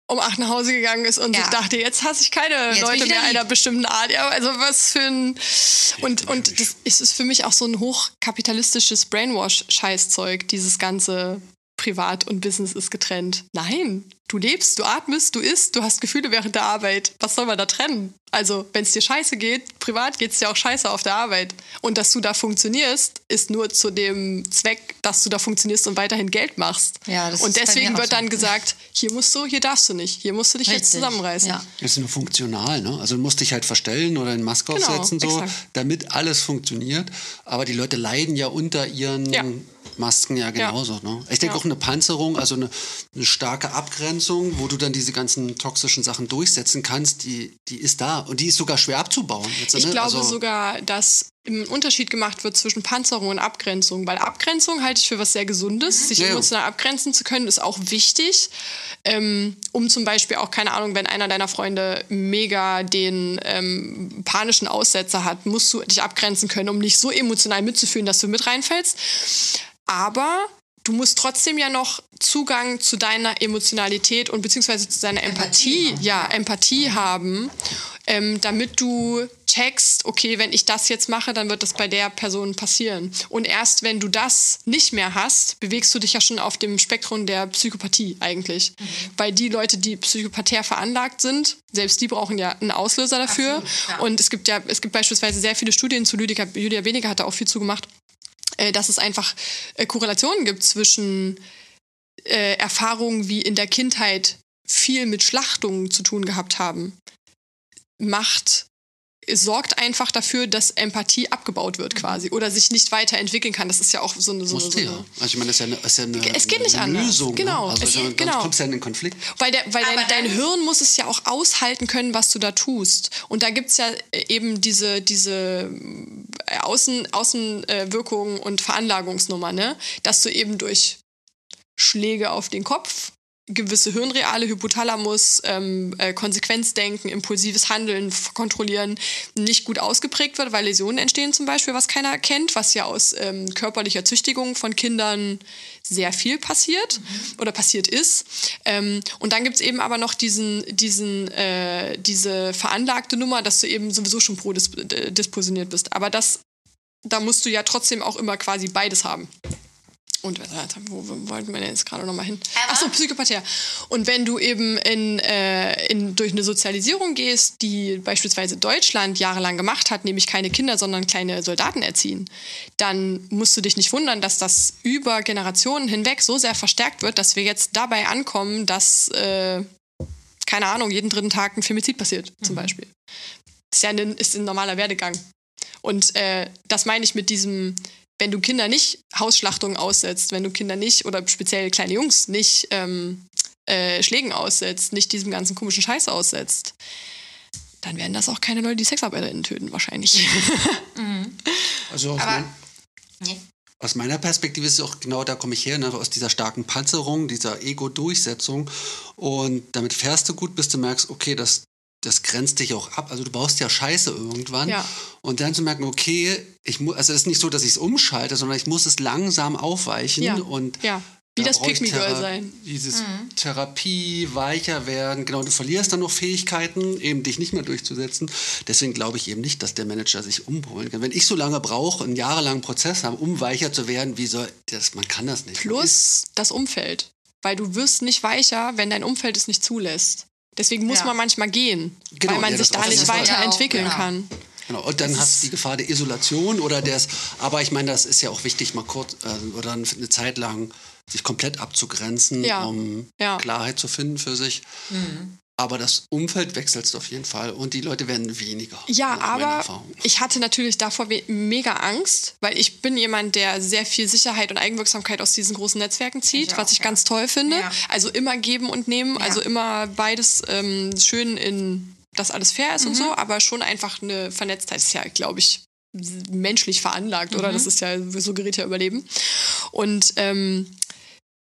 um acht nach Hause gegangen ist und Ja. sich dachte, jetzt hasse ich keine bin Leute ich mehr einer bestimmten Art. Ja, also was für ein... Und, und das ist es für mich auch so ein hochkapitalistisches Brainwash-Scheißzeug, dieses ganze Privat und Business ist getrennt. Nein, du lebst, du atmest, du isst, du hast Gefühle während der Arbeit. Was soll man da trennen? Also, wenn es dir scheiße geht, privat geht es dir auch scheiße auf der Arbeit. Und dass du da funktionierst, ist nur zu dem Zweck, dass du da funktionierst und weiterhin Geld machst. Ja, das und deswegen wird dann gesagt, hier musst du, hier darfst du nicht, hier musst du dich jetzt Richtig. zusammenreißen. Ja. Das ist nur funktional, ne? Also du musst dich halt verstellen oder eine Maske Genau, aufsetzen, so, exakt. damit alles funktioniert. Aber die Leute leiden ja unter ihren Ja. Masken ja genauso. Ne? Ich denke Ja. auch eine Panzerung, also eine, eine starke Abgrenzung, wo du dann diese ganzen toxischen Sachen durchsetzen kannst, die, die ist da. Und die ist sogar schwer abzubauen. Jetzt, Ich ne? glaube also, sogar, dass ein Unterschied gemacht wird zwischen Panzerung und Abgrenzung, weil Abgrenzung halte ich für was sehr Gesundes. Sich Ja, ja. emotional abgrenzen zu können, ist auch wichtig, ähm, um zum Beispiel auch, keine Ahnung, wenn einer deiner Freunde mega den ähm, panischen Aussetzer hat, musst du dich abgrenzen können, um nicht so emotional mitzufühlen, dass du mit reinfällst. Aber du musst trotzdem ja noch Zugang zu deiner Emotionalität und beziehungsweise zu deiner Empathie, Empathie, ja, Empathie haben, ähm, damit du checkst, okay, wenn ich das jetzt mache, dann wird das bei der Person passieren. Und erst wenn du das nicht mehr hast, bewegst du dich ja schon auf dem Spektrum der Psychopathie eigentlich. Mhm. Weil die Leute, die psychopathär veranlagt sind, selbst die brauchen ja einen Auslöser dafür. Absolut, ja. Und es gibt ja, es gibt beispielsweise sehr viele Studien zu Lydia, Lydia Weniger hat da auch viel zu gemacht, dass es einfach äh, Korrelationen gibt zwischen äh, Erfahrungen wie in der Kindheit viel mit Schlachtungen zu tun gehabt haben, macht sorgt einfach dafür, dass Empathie abgebaut wird quasi oder sich nicht weiterentwickeln kann. Das ist ja auch so eine, so eine, so ja. eine Also ich meine, das ist ja eine, das ist ja eine, Es geht nicht eine anders. Lösung. Genau. Ne? Also Es- meine, genau. Kommst du ja in den Konflikt. Weil, der, weil dein, dein Hirn muss es ja auch aushalten können, was du da tust. Und da gibt es ja äh, eben diese, diese äh, Außen, Außenwirkungen und Veranlagungsnummer, ne? dass du eben durch Schläge auf den Kopf gewisse Hirnreale, Hypothalamus, ähm, äh, Konsequenzdenken, impulsives Handeln, kontrollieren nicht gut ausgeprägt wird, weil Läsionen entstehen zum Beispiel, was keiner kennt, was ja aus ähm, körperlicher Züchtigung von Kindern sehr viel passiert oder passiert ist. Ähm, und dann gibt es eben aber noch diesen, diesen, äh, diese veranlagte Nummer, dass du eben sowieso schon prodispositioniert bist. Aber das, da musst du ja trotzdem auch immer quasi beides haben. Und wo, wo wollten wir denn jetzt gerade nochmal hin? Achso, Psychopathia. Und wenn du eben in, äh, in, durch eine Sozialisierung gehst, die beispielsweise Deutschland jahrelang gemacht hat, nämlich keine Kinder, sondern kleine Soldaten erziehen, dann musst du dich nicht wundern, dass das über Generationen hinweg so sehr verstärkt wird, dass wir jetzt dabei ankommen, dass, äh, keine Ahnung, jeden dritten Tag ein Femizid passiert, zum Beispiel. Das ist ja ein, ist ein normaler Werdegang. Und äh, das meine ich mit diesem, wenn du Kinder nicht Hausschlachtungen aussetzt, wenn du Kinder nicht, oder speziell kleine Jungs nicht ähm, äh, Schlägen aussetzt, nicht diesem ganzen komischen Scheiß aussetzt, dann werden das auch keine Leute, die SexarbeiterInnen töten, wahrscheinlich. Also aus, Aber- mein, Nee. aus meiner Perspektive ist es auch genau, da komme ich her, ne, aus dieser starken Panzerung, dieser Ego-Durchsetzung. Und damit fährst du gut, bis du merkst, okay, das, das grenzt dich auch ab. Also du baust ja Scheiße irgendwann. Ja. Und dann zu merken, okay, ich muss, also es ist nicht so, dass ich es umschalte, sondern ich muss es langsam aufweichen. Ja. Und Ja. Wie da das ich Pick-me-Girl Thera- sein. Dieses Therapie, weicher werden. Genau, du verlierst dann noch Fähigkeiten, eben dich nicht mehr durchzusetzen. Deswegen glaube ich eben nicht, dass der Manager sich umholen kann. Wenn ich so lange brauche, einen jahrelangen Prozess haben, um weicher zu werden, wie soll das? Man kann das nicht. Plus das Umfeld. Weil du wirst nicht weicher, wenn dein Umfeld es nicht zulässt. Deswegen muss Ja. man manchmal gehen, Genau, weil man ja, sich da nicht weiterentwickeln Ja, kann. Genau, und dann hast du die Gefahr der Isolation oder des, aber ich meine, das ist ja auch wichtig, mal kurz äh, oder eine Zeit lang sich komplett abzugrenzen, Ja. um Ja. Klarheit zu finden für sich. Aber das Umfeld wechselst auf jeden Fall und die Leute werden weniger. Ja, aber ich hatte natürlich davor mega Angst, weil ich bin jemand, der sehr viel Sicherheit und Eigenwirksamkeit aus diesen großen Netzwerken zieht, Ich auch, was ich ja. ganz toll finde. Ja. Also immer geben und nehmen, Ja. also immer beides ähm, schön in, dass alles fair ist und Mhm. so, aber schon einfach eine Vernetztheit ist ja, glaube ich, menschlich veranlagt, oder? Mhm. Das ist ja, so gerät ja Überleben. Und ähm,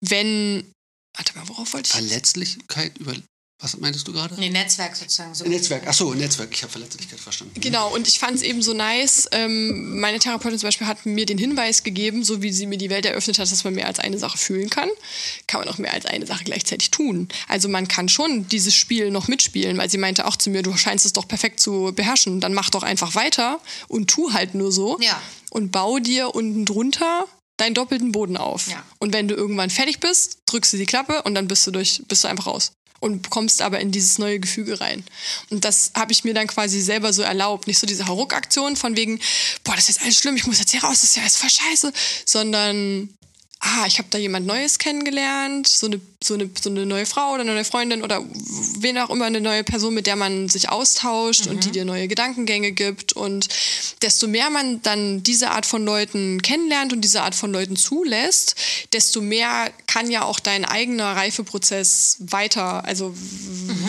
wenn, warte mal, worauf wollte ich? Verletzlichkeit über. Was meintest du gerade? Nee, Netzwerk sozusagen. So Netzwerk. Achso, Netzwerk. Ich habe Verletzlichkeit verstanden. Genau, und ich fand es eben so nice. Ähm, meine Therapeutin zum Beispiel hat mir den Hinweis gegeben, so wie sie mir die Welt eröffnet hat, dass man mehr als eine Sache fühlen kann, kann man auch mehr als eine Sache gleichzeitig tun. Also man kann schon dieses Spiel noch mitspielen, weil sie meinte auch zu mir, du scheinst es doch perfekt zu beherrschen, dann mach doch einfach weiter und tu halt nur so Ja. und bau dir unten drunter deinen doppelten Boden auf. Ja. Und wenn du irgendwann fertig bist, drückst du die Klappe und dann bist du durch, bist du einfach raus. Und kommst aber in dieses neue Gefüge rein. Und das habe ich mir dann quasi selber so erlaubt. Nicht so diese Hauruck-Aktion von wegen, boah, das ist jetzt alles schlimm, ich muss jetzt hier raus, das ist ja alles voll scheiße. Sondern, ah, ich habe da jemand Neues kennengelernt, so eine, so, eine, so eine neue Frau oder eine neue Freundin oder wen auch immer, eine neue Person, mit der man sich austauscht und die dir neue Gedankengänge gibt. Und desto mehr man dann diese Art von Leuten kennenlernt und diese Art von Leuten zulässt, desto mehr kann ja auch dein eigener Reifeprozess weiter, also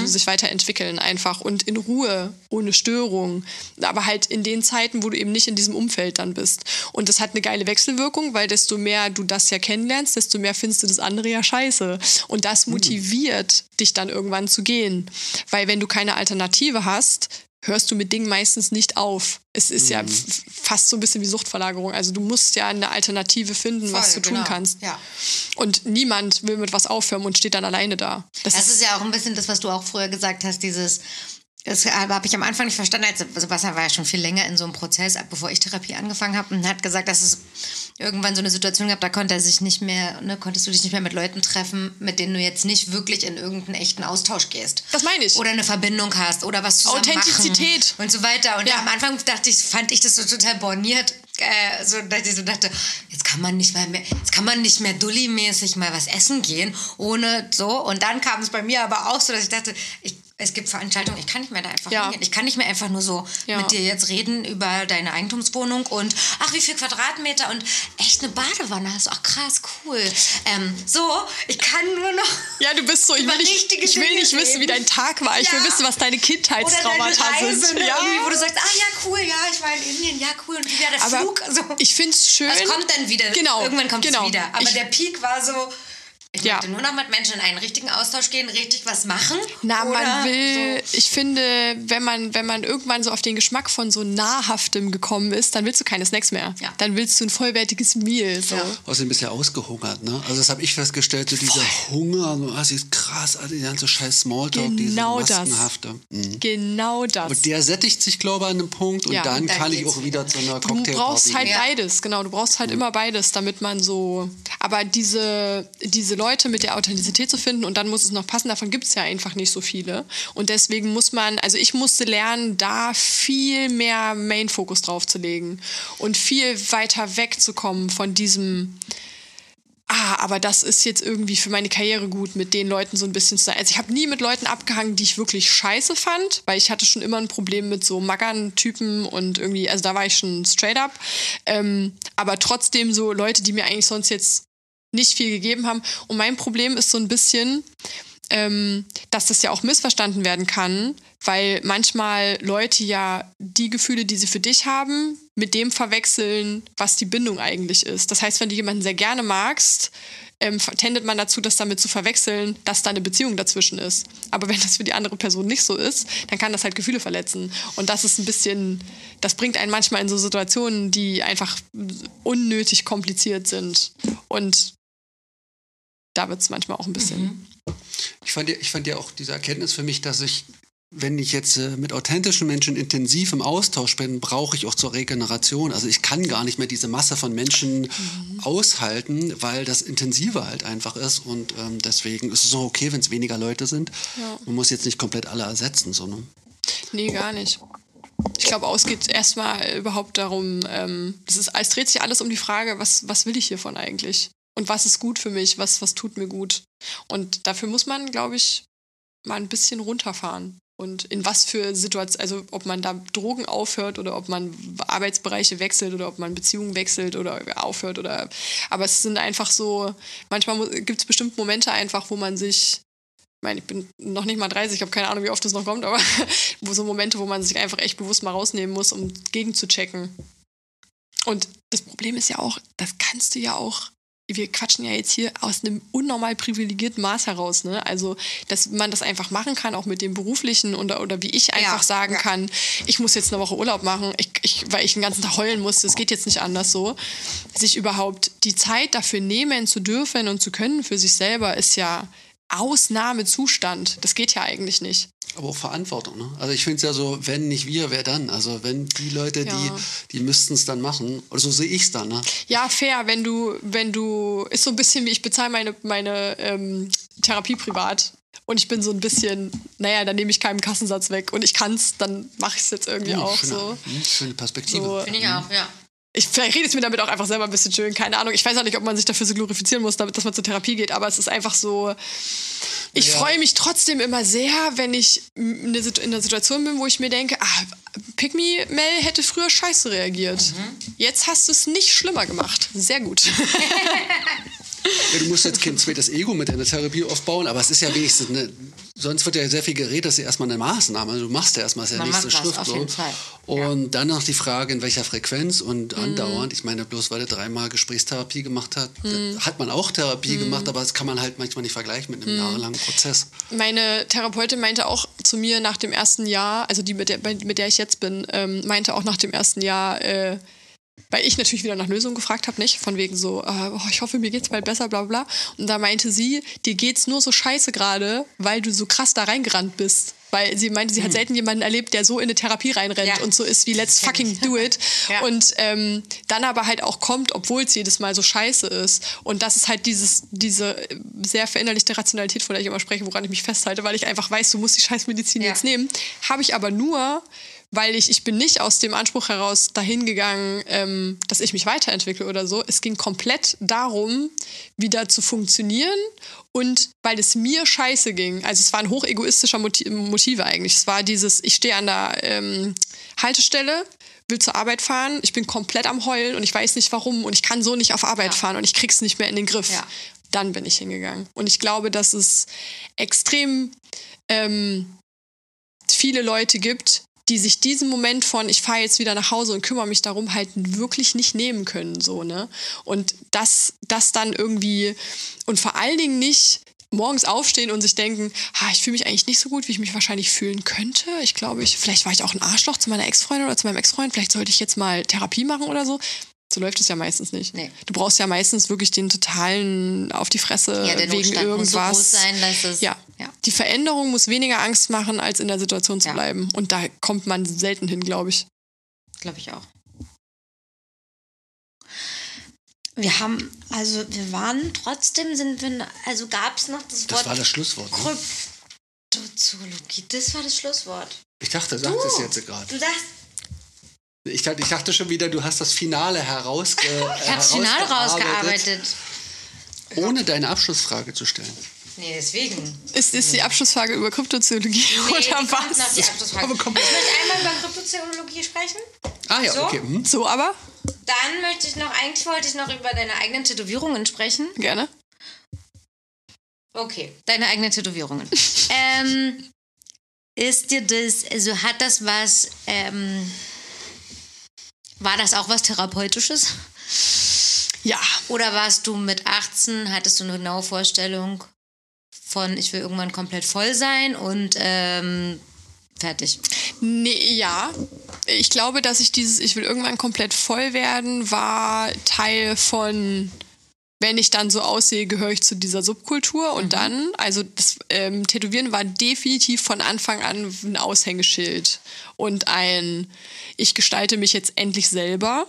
w- sich weiterentwickeln einfach und in Ruhe, ohne Störung. Aber halt in den Zeiten, wo du eben nicht in diesem Umfeld dann bist. Und das hat eine geile Wechselwirkung, weil desto mehr du das ja kennenlernst, desto mehr findest du das andere ja scheiße. Und das motiviert dich dann irgendwann zu gehen. Weil wenn du keine Alternative hast, hörst du mit Dingen meistens nicht auf. Es ist Mhm. ja fast so ein bisschen wie Suchtverlagerung. Also du musst ja eine Alternative finden, was du Voll, tun genau. kannst. Ja. Und niemand will mit was aufhören und steht dann alleine da. Das, Das ist, ist ja auch ein bisschen das, was du auch früher gesagt hast, dieses, das habe ich am Anfang nicht verstanden, als Sebastian war ja schon viel länger in so einem Prozess, ab- bevor ich Therapie angefangen habe und hat gesagt, dass es irgendwann so eine Situation gab, da konnte er sich nicht mehr, ne, konntest du dich nicht mehr mit Leuten treffen, mit denen du jetzt nicht wirklich in irgendeinen echten Austausch gehst. das meine ich. Oder eine Verbindung hast oder was zusammen Authentizität. und so weiter. Und Ja. am Anfang dachte ich, fand ich das so total borniert. Äh, so, dass ich so dachte, jetzt kann man nicht mal mehr, jetzt kann man nicht mehr dulli-mäßig mal was essen gehen, ohne so. Und dann kam es bei mir aber auch so, dass ich dachte, ich, es gibt Veranstaltungen, ich kann nicht mehr da einfach Ja. hingehen. Ich kann nicht mehr einfach nur so Ja. mit dir jetzt reden über deine Eigentumswohnung und ach, wie viel Quadratmeter und echt eine Badewanne hast. Ach krass, cool. Ähm, so, ich kann nur noch. ja, du bist so, ich will nicht, ich will nicht wissen, wie dein Tag war. Ich will Ja. wissen, was deine Oder deine Kindheitstraumata Reise, sind. ne, Ja. wo du sagst, ah ja, cool, ja, ich war in Indien, ja, cool. Und wie war der Aber Flug? Also, ich finde es schön. das kommt dann wieder. Genau, Irgendwann kommt genau. es wieder. Aber Ich- der Peak war so, ich Ja. möchte nur noch mit Menschen in einen richtigen Austausch gehen, richtig was machen. Na, oder man will, So. ich finde, wenn man, wenn man irgendwann so auf den Geschmack von so Nahrhaftem gekommen ist, dann willst du keine Snacks mehr. Ja. Dann willst du ein vollwertiges Meal. So. Ja. Außerdem bist du ja ausgehungert, ne? Also das habe ich festgestellt, so dieser Hunger, so, ah, das ist krass, also die ganze scheiß Smalltalk, Genau diese das. maskenhafte. Mhm. Genau das. Und der sättigt sich, glaube ich, an einem Punkt und Ja, dann, dann kann ich auch wieder zu einer Du Cocktailparty brauchst halt beides, genau. Du brauchst halt immer beides, damit man so. Aber diese, diese Leute mit der Authentizität zu finden und dann muss es noch passen, davon gibt es ja einfach nicht so viele. Und deswegen muss man, also ich musste lernen, da viel mehr Main-Fokus drauf zu legen und viel weiter wegzukommen von diesem. Ah, aber das ist jetzt irgendwie für meine Karriere gut, mit den Leuten so ein bisschen zu sein. Also ich habe nie mit Leuten abgehangen, die ich wirklich scheiße fand, weil ich hatte schon immer ein Problem mit so Maggern-Typen und irgendwie, also da war ich schon straight up. Ähm, aber trotzdem so Leute, die mir eigentlich sonst jetzt nicht viel gegeben haben. Und mein Problem ist so ein bisschen, ähm, dass das ja auch missverstanden werden kann, weil manchmal Leute ja die Gefühle, die sie für dich haben, mit dem verwechseln, was die Bindung eigentlich ist. Das heißt, wenn du jemanden sehr gerne magst, ähm, tendet man dazu, das damit zu verwechseln, dass da eine Beziehung dazwischen ist. Aber wenn das für die andere Person nicht so ist, dann kann das halt Gefühle verletzen. Und das ist ein bisschen, das bringt einen manchmal in so Situationen, die einfach unnötig kompliziert sind. Und da wird es manchmal auch ein bisschen. Ich fand, ja, ich fand ja auch diese Erkenntnis für mich, dass ich, wenn ich jetzt äh, mit authentischen Menschen intensiv im Austausch bin, brauche ich auch zur Regeneration. Also ich kann gar nicht mehr diese Masse von Menschen Mhm. aushalten, weil das intensiver halt einfach ist. Und ähm, deswegen ist es auch okay, wenn es weniger Leute sind. Ja. Man muss jetzt nicht komplett alle ersetzen. So, ne? Nee, gar nicht. Ich glaube, aus geht erstmal überhaupt darum, ähm, es, ist, es dreht sich alles um die Frage, was, was will ich hiervon eigentlich? Und was ist gut für mich? Was, was tut mir gut? Und dafür muss man, glaube ich, mal ein bisschen runterfahren. Und in was für Situationen, also ob man da Drogen aufhört oder ob man Arbeitsbereiche wechselt oder ob man Beziehungen wechselt oder aufhört oder. Aber es sind einfach so, manchmal gibt es bestimmte Momente einfach, wo man sich ich meine, ich bin noch nicht mal 30, ich habe keine Ahnung, wie oft das noch kommt, aber wo so Momente, wo man sich einfach echt bewusst mal rausnehmen muss, um gegenzuchecken. Und das Problem ist ja auch, das kannst du ja auch, wir quatschen ja jetzt hier aus einem unnormal privilegierten Maß heraus, ne? Also, dass man das einfach machen kann, auch mit dem beruflichen oder, oder wie ich einfach Ja, sagen ja. kann, ich muss jetzt eine Woche Urlaub machen, ich, ich, weil ich den ganzen Tag heulen muss, das geht jetzt nicht anders so. Sich überhaupt die Zeit dafür nehmen zu dürfen und zu können für sich selber ist ja Ausnahmezustand. Das geht ja eigentlich nicht. Aber auch Verantwortung. Ne? Also ich finde es ja so, wenn nicht wir, wer dann? Also wenn die Leute, Ja. die, die müssten es dann machen. Oder so sehe ich es dann. Ne? Ja, fair, wenn du, wenn du, ist so ein bisschen wie ich bezahle meine, meine ähm, Therapie privat. Und ich bin so ein bisschen, naja, dann nehme ich keinen Kassensatz weg und ich kann's, dann mache ich es jetzt irgendwie Hm, auch schöne, so. hm, schöne Perspektive. So. Finde ich auch, ja. Ich, vielleicht redet es mir damit auch einfach selber ein bisschen schön, keine Ahnung. Ich weiß auch nicht, ob man sich dafür so glorifizieren muss, damit, dass man zur Therapie geht, aber es ist einfach so. Ich Naja. freue mich trotzdem immer sehr, wenn ich in einer Situ- in einer Situation bin, wo ich mir denke, ah, Pick Me Mel hätte früher scheiße reagiert. Jetzt hast du es nicht schlimmer gemacht. Sehr gut. Ja, du musst jetzt kein zweites Ego mit deiner Therapie aufbauen, aber es ist ja wenigstens eine, sonst wird ja sehr viel geredet, dass ist erstmal eine Maßnahme. Du machst ja erstmal das ja nächste auf so. Und dann noch die Frage, in welcher Frequenz und Mhm. andauernd. Ich meine, bloß weil er dreimal Gesprächstherapie gemacht hat, Mhm. hat man auch Therapie gemacht, aber das kann man halt manchmal nicht vergleichen mit einem Mhm. jahrelangen Prozess. Meine Therapeutin meinte auch zu mir nach dem ersten Jahr, also die, mit der, mit der ich jetzt bin, ähm, meinte auch nach dem ersten Jahr, äh, weil ich natürlich wieder nach Lösungen gefragt habe, nicht? Von wegen so, äh, oh, ich hoffe, mir geht's bald besser, bla bla. Und da meinte sie, dir geht's nur so scheiße gerade, weil du so krass da reingerannt bist. Weil sie meinte, sie hat selten jemanden erlebt, der so in eine Therapie reinrennt Ja. und so ist wie let's fucking do it. Ja. Und ähm, dann aber halt auch kommt, obwohl es jedes Mal so scheiße ist. Und das ist halt dieses, diese sehr verinnerlichte Rationalität, von der ich immer spreche, woran ich mich festhalte, weil ich einfach weiß, du musst die Scheißmedizin Ja. jetzt nehmen. Habe ich aber nur, weil ich, ich bin nicht aus dem Anspruch heraus dahin gegangen, ähm, dass ich mich weiterentwickle oder so. Es ging komplett darum, wieder zu funktionieren und weil es mir scheiße ging. Also es waren hochegoistische Motive, Motive eigentlich. Es war dieses, ich stehe an der ähm, Haltestelle, will zur Arbeit fahren, ich bin komplett am Heulen und ich weiß nicht warum und ich kann so nicht auf Arbeit Ja. fahren und ich krieg's nicht mehr in den Griff. Ja. Dann bin ich hingegangen. Und ich glaube, dass es extrem ähm, viele Leute gibt, die sich diesen Moment von ich fahre jetzt wieder nach Hause und kümmere mich darum halt wirklich nicht nehmen können so ne und das das dann irgendwie und vor allen Dingen nicht morgens aufstehen und sich denken, ha, ich fühle mich eigentlich nicht so gut, wie ich mich wahrscheinlich fühlen könnte. Ich glaube, ich vielleicht war ich auch ein Arschloch zu meiner Ex-Freundin oder zu meinem Ex-Freund, vielleicht sollte ich jetzt mal Therapie machen oder so. So läuft es ja meistens nicht. Nee. Du brauchst ja meistens wirklich den totalen auf die Fresse Ja, der wegen Notstand muss so irgendwas. groß sein, dass es- ja. Ja. Die Veränderung muss weniger Angst machen, als in der Situation zu Ja. bleiben. Und da kommt man selten hin, glaube ich. Glaube ich auch. Wir haben, also wir waren trotzdem, sind wir, also gab es noch das, Das Wort war das Schlusswort. Ne? Kryptozoologie. Das war das Schlusswort. Ich dachte, sag es jetzt gerade. Du sagst, Ich dachte, ich dachte schon wieder, du hast das Finale heraus. ich habe das Finale rausgearbeitet. Ohne deine Abschlussfrage zu stellen. Nee, deswegen. Ist, ist die Abschlussfrage über Kryptozoologie Nee, oder kommt nach was? die Abschlussfrage. aber Ich möchte einmal über Kryptozoologie sprechen. Ah ja, So? okay. Hm. So aber? Dann möchte ich noch, eigentlich wollte ich noch über deine eigenen Tätowierungen sprechen. Gerne. Okay, deine eigenen Tätowierungen. ähm, ist dir das, also hat das was, ähm, war das auch was Therapeutisches? Ja. Oder warst du mit 18, hattest du eine genaue Vorstellung von, ich will irgendwann komplett voll sein und ähm, fertig? Nee, ja. Ich glaube, dass ich dieses, ich will irgendwann komplett voll werden, war Teil von, wenn ich dann so aussehe, gehöre ich zu dieser Subkultur. Und dann, also das ähm, Tätowieren war definitiv von Anfang an ein Aushängeschild und ein, ich gestalte mich jetzt endlich selber.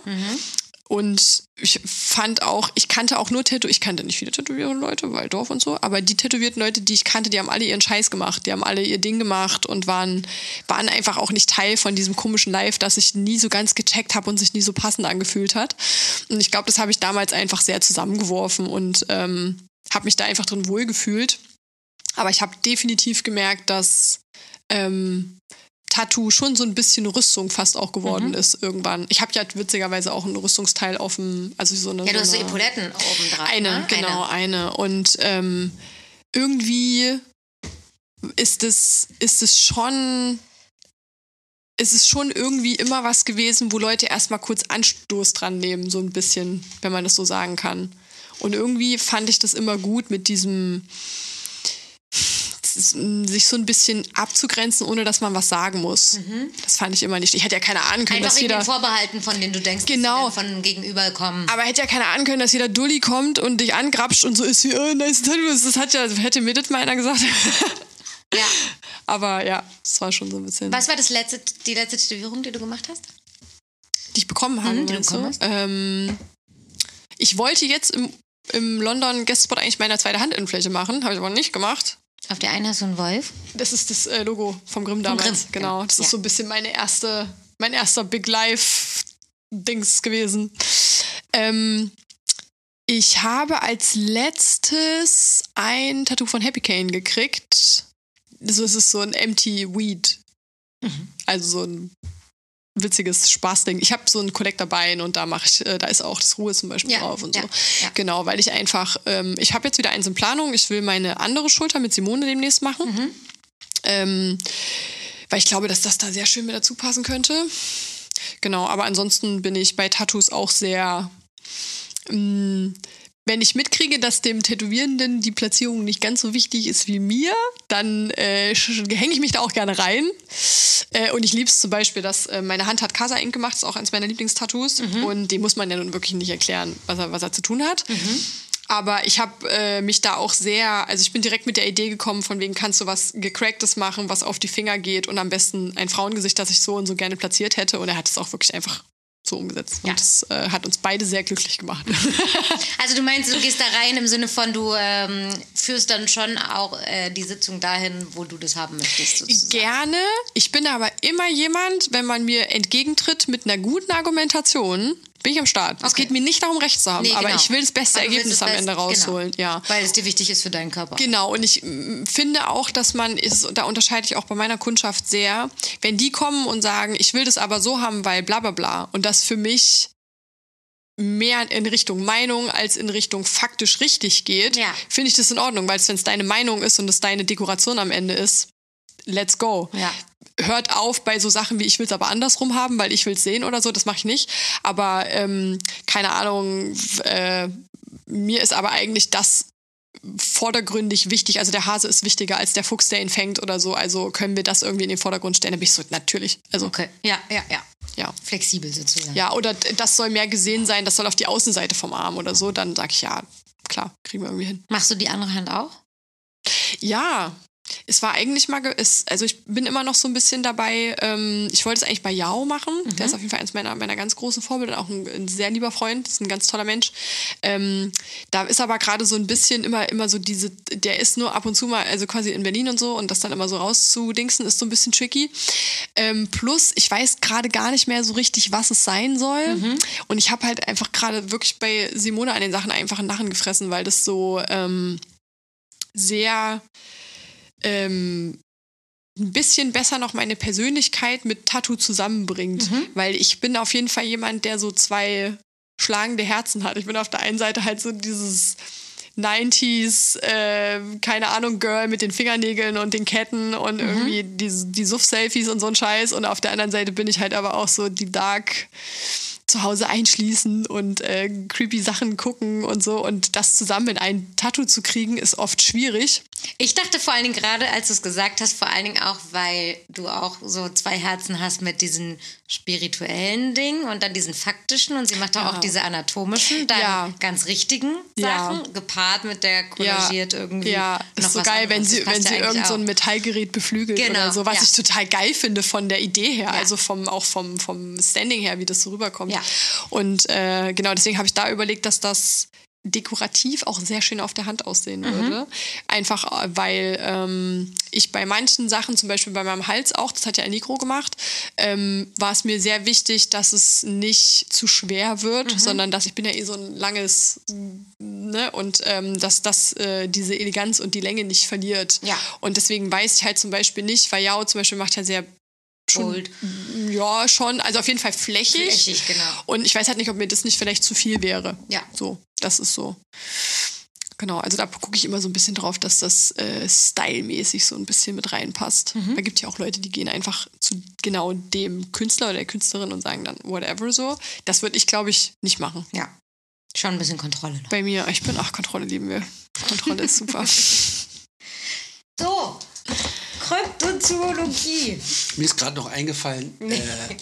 Und ich fand auch, ich kannte auch nur Tätow, ich kannte nicht viele tätowierende Leute, weil Dorf und so, aber die tätowierten Leute, die ich kannte, die haben alle ihren Scheiß gemacht, die haben alle ihr Ding gemacht und waren, waren einfach auch nicht Teil von diesem komischen Live, das ich nie so ganz gecheckt habe und sich nie so passend angefühlt hat. Und ich glaube, das habe ich damals einfach sehr zusammengeworfen und ähm, habe mich da einfach drin wohlgefühlt. Aber ich habe definitiv gemerkt, dass ähm, Tattoo schon so ein bisschen Rüstung fast auch geworden Mhm. ist irgendwann. Ich habe ja witzigerweise auch ein Rüstungsteil auf dem, also so eine. Ja, du hast so eine, Epauletten oben dran. eine, ne? genau, eine. Und ähm, irgendwie ist es, ist es schon, ist es schon irgendwie immer was gewesen, wo Leute erstmal kurz Anstoß dran nehmen, so ein bisschen, wenn man das so sagen kann. Und irgendwie fand ich das immer gut mit diesem sich so ein bisschen abzugrenzen, ohne dass man was sagen muss. Das fand ich immer nicht. Ich hätte ja keine ahnen können, Mhm. Einfach dass jeder. Vorbehalten, von denen du denkst, Genau. von gegenüber kommen. Aber hätte ja keiner ahnen können, dass jeder Dulli kommt und dich angrapscht und so ist wie, oh, nice Tattoo. Das hat ja, hätte mir das mal einer gesagt. ja. Aber ja, das war schon so ein bisschen. Was war das letzte, die letzte Tätowierung, die du gemacht hast? Die ich bekommen habe, Mhm, die du bekommen hast. Ähm, ich wollte jetzt im, im London Guestspot eigentlich meine zweite Handinnenfläche machen, habe ich aber nicht gemacht. Auf der einen hast du einen Wolf. Das ist das äh, Logo vom Grimm damals. Grimm, genau. ja. Das ist Ja. so ein bisschen meine erste, mein erster Big Life Dings gewesen. Ähm, ich habe als letztes ein Tattoo von Happy Cane gekriegt. Ist, das ist so ein Empty Weed. Mhm. Also so ein witziges Spaßding. Ich habe so ein Collector-Bein und da mache ich, äh, da ist auch das Ruhe zum Beispiel Ja, drauf und ja, so. ja. Genau, weil ich einfach, ähm, ich habe jetzt wieder eins in Planung. Ich will meine andere Schulter mit Simone demnächst machen. Mhm. Ähm, weil ich glaube, dass das da sehr schön mit dazu passen könnte. Genau, aber ansonsten bin ich bei Tattoos auch sehr. Mh, wenn ich mitkriege, dass dem Tätowierenden die Platzierung nicht ganz so wichtig ist wie mir, dann äh, hänge ich mich da auch gerne rein. Äh, und ich liebe es zum Beispiel, dass äh, meine Hand hat Casa Ink gemacht, ist auch eins meiner Lieblingstattoos. Mhm. Und dem muss man ja nun wirklich nicht erklären, was er, was er zu tun hat. Mhm. Aber ich habe äh, mich da auch sehr, also ich bin direkt mit der Idee gekommen, von wegen kannst du was gecracktes machen, was auf die Finger geht und am besten ein Frauengesicht, das ich so und so gerne platziert hätte. Und er hat es auch wirklich einfach so umgesetzt. Ja. Und das äh, hat uns beide sehr glücklich gemacht. Also du meinst, du gehst da rein im Sinne von, du ähm, führst dann schon auch äh, die Sitzung dahin, wo du das haben möchtest. Sozusagen. Gerne. Ich bin aber immer jemand, wenn man mir entgegentritt mit einer guten Argumentation, bin ich am Start. Okay. Es geht mir nicht darum, Recht zu haben, nee, genau. aber ich will das beste aber Ergebnis am Ende rausholen. Genau. Ja. Weil es dir wichtig ist für deinen Körper. Genau, und ich finde auch, dass man ist, da unterscheide ich auch bei meiner Kundschaft sehr, wenn die kommen und sagen, ich will das aber so haben, weil bla bla bla, und das für mich mehr in Richtung Meinung als in Richtung faktisch richtig geht, ja. finde ich das in Ordnung, weil wenn es deine Meinung ist und es deine Dekoration am Ende ist, let's go. Ja hört auf bei so Sachen wie ich will es aber andersrum haben, weil ich will es sehen oder so, das mache ich nicht. Aber ähm, keine Ahnung, äh, mir ist aber eigentlich das vordergründig wichtig. Also der Hase ist wichtiger als der Fuchs, der ihn fängt oder so. Also können wir das irgendwie in den Vordergrund stellen? Da bin ich so, natürlich. Also, okay. Ja, ja, ja. Ja. Flexibel sozusagen. Ja, oder das soll mehr gesehen sein, das soll auf die Außenseite vom Arm oder so. Dann sage ich ja, klar, kriegen wir irgendwie hin. Machst du die andere Hand auch? Ja, es war eigentlich mal, es, also ich bin immer noch so ein bisschen dabei, ähm, ich wollte es eigentlich bei Yao machen. Mhm. Der ist auf jeden Fall eines meiner, meiner ganz großen Vorbilder, auch ein, ein, sehr lieber Freund, ist ein ganz toller Mensch. Ähm, da ist aber gerade so ein bisschen immer, immer so diese, der ist nur ab und zu mal, also quasi in Berlin und so und das dann immer so rauszudingsen, ist so ein bisschen tricky. Ähm, plus, ich weiß gerade gar nicht mehr so richtig, was es sein soll. Mhm. Und ich habe halt einfach gerade wirklich bei Simone an den Sachen einfach einen Narren gefressen, weil das so ähm, sehr ähm, ein bisschen besser noch meine Persönlichkeit mit Tattoo zusammenbringt. Mhm. Weil ich bin auf jeden Fall jemand, der so zwei schlagende Herzen hat. Ich bin auf der einen Seite halt so dieses 90s, äh, keine Ahnung, Girl mit den Fingernägeln und den Ketten und mhm. irgendwie die, die Suff-Selfies und so ein Scheiß. Und auf der anderen Seite bin ich halt aber auch so die Dark zu Hause einschließen und äh, creepy Sachen gucken und so. Und das zusammen in ein Tattoo zu kriegen, ist oft schwierig. Ich dachte vor allen Dingen gerade, als du es gesagt hast, vor allen Dingen auch, weil du auch so zwei Herzen hast mit diesen spirituellen Dingen und dann diesen faktischen und sie macht ja. auch diese anatomischen, dann ja. ganz richtigen Sachen, ja. gepaart mit der kollagiert irgendwie. Ja, ist so geil, anderes. wenn sie, wenn sie irgend so ein Metallgerät beflügelt genau. oder so, was ich total geil finde von der Idee her, also vom, auch vom, vom Standing her, wie das so rüberkommt. Und äh, genau deswegen habe ich da überlegt, dass das dekorativ auch sehr schön auf der Hand aussehen mhm. würde. Einfach äh, weil ähm, ich bei manchen Sachen, zum Beispiel bei meinem Hals auch, das hat ja Nikro gemacht, ähm, war es mir sehr wichtig, dass es nicht zu schwer wird, mhm. sondern dass ich bin ja eh so ein langes, ne, und ähm, dass das äh, diese Eleganz und die Länge nicht verliert. Ja. Und deswegen weiß ich halt zum Beispiel nicht, weil Yao zum Beispiel macht ja sehr schon, Gold. Ja, schon. Also auf jeden Fall flächig. Flächig, genau. Und ich weiß halt nicht, ob mir das nicht vielleicht zu viel wäre. Ja. So, das ist so. Genau, also da gucke ich immer so ein bisschen drauf, dass das äh, stylmäßig so ein bisschen mit reinpasst. Mhm. Da gibt ja auch Leute, die gehen einfach zu genau dem Künstler oder der Künstlerin und sagen dann whatever so. Das würde ich, glaube ich, nicht machen. Ja. Schon ein bisschen Kontrolle noch. Bei mir, ich bin, ach, Kontrolle lieben wir. Kontrolle ist super. so, Kryptozoologie. Mir ist gerade noch eingefallen, äh,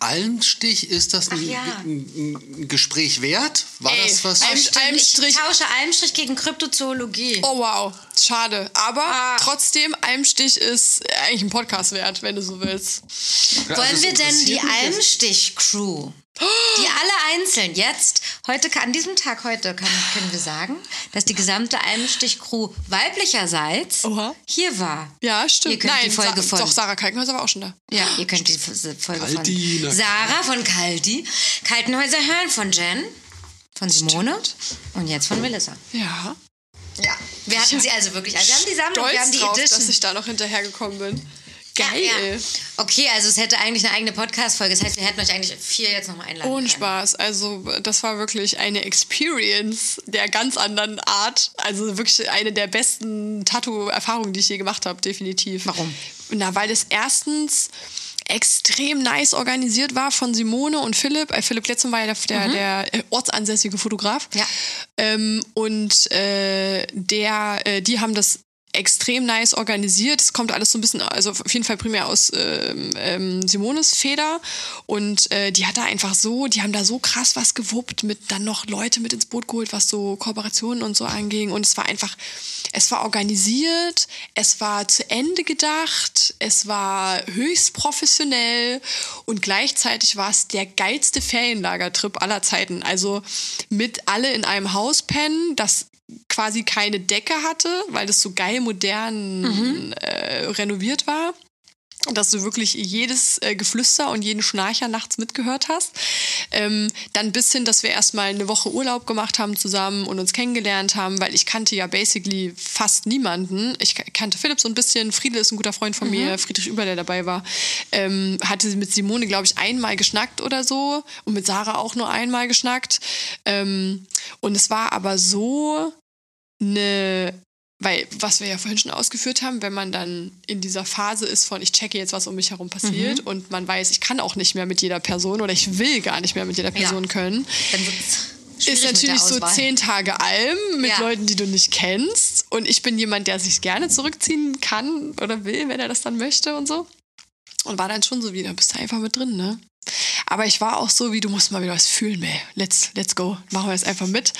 Almstich, ist das ein, ja. ein, ein, Gespräch wert? War Ey, das was? Alm, Almstrich. Ich tausche Almstrich gegen Kryptozoologie. Oh wow, schade. Aber ah. trotzdem, Almstich ist eigentlich ein Podcast wert, wenn du so willst. Ja, Wollen also wir denn die Almstich-Crew die alle einzeln jetzt, heute an diesem Tag heute kann, können wir sagen, dass die gesamte Almstich-Crew weiblicherseits Oha. hier war. Ja, stimmt. Ihr könnt Nein, die Folge Sa von. Doch, Sarah Kaltenhäuser war auch schon da. Ja, ihr könnt die Folge Kalti, von Sarah von Kalti, Kaltenhäuser hören von Jen, von Simone stimmt. und jetzt von Melissa. Ja. Ja, wir hatten sie also wirklich. Also wir haben die Sammlung, wir haben die drauf, Edition. dass ich da noch hinterhergekommen bin. Geil. Ja, ja. Okay, also es hätte eigentlich eine eigene Podcast-Folge. Das heißt, wir hätten euch eigentlich vier jetzt nochmal einladen Ohne können. Spaß. Also, das war wirklich eine Experience der ganz anderen Art. Also wirklich eine der besten Tattoo-Erfahrungen, die ich je gemacht habe, definitiv. Warum? Na, weil es erstens extrem nice organisiert war von Simone und Philipp. Äh, Philipp Letzum war ja der, der, der äh, ortsansässige Fotograf. Ja. Ähm, und äh, der, äh, die haben das extrem nice organisiert. Es kommt alles so ein bisschen, also auf jeden Fall primär aus ähm, ähm, Simones Feder. Und äh, die hat da einfach so, die haben da so krass was gewuppt, mit dann noch Leute mit ins Boot geholt, was so Kooperationen und so anging. Und es war einfach, es war organisiert, es war zu Ende gedacht, es war höchst professionell und gleichzeitig war es der geilste Ferienlagertrip aller Zeiten. Also mit alle in einem Haus pennen, das quasi keine Decke hatte, weil das so geil modern äh, renoviert war. Dass du wirklich jedes äh, Geflüster und jeden Schnarcher nachts mitgehört hast. Ähm, dann bis hin, dass wir erstmal eine Woche Urlaub gemacht haben zusammen und uns kennengelernt haben, weil ich kannte ja basically fast niemanden. Ich ka- kannte Philipp so ein bisschen, Friedel ist ein guter Freund von mir, Friedrich Über, der dabei war. Ähm, hatte mit Simone, glaube ich, einmal geschnackt oder so und mit Sarah auch nur einmal geschnackt. Ähm, und es war aber so eine, weil was wir ja vorhin schon ausgeführt haben, wenn man dann in dieser Phase ist von ich checke jetzt, was um mich herum passiert und man weiß, ich kann auch nicht mehr mit jeder Person oder ich will gar nicht mehr mit jeder Person Ja. können, ist natürlich so zehn Tage Alm mit Ja. Leuten, die du nicht kennst. Und ich bin jemand, der sich gerne zurückziehen kann oder will, wenn er das dann möchte und so. Und war dann schon so wieder, bist du einfach mit drin, ne? Aber ich war auch so, wie du musst mal wieder was fühlen, ey. Let's, let's go. Machen wir es einfach mit.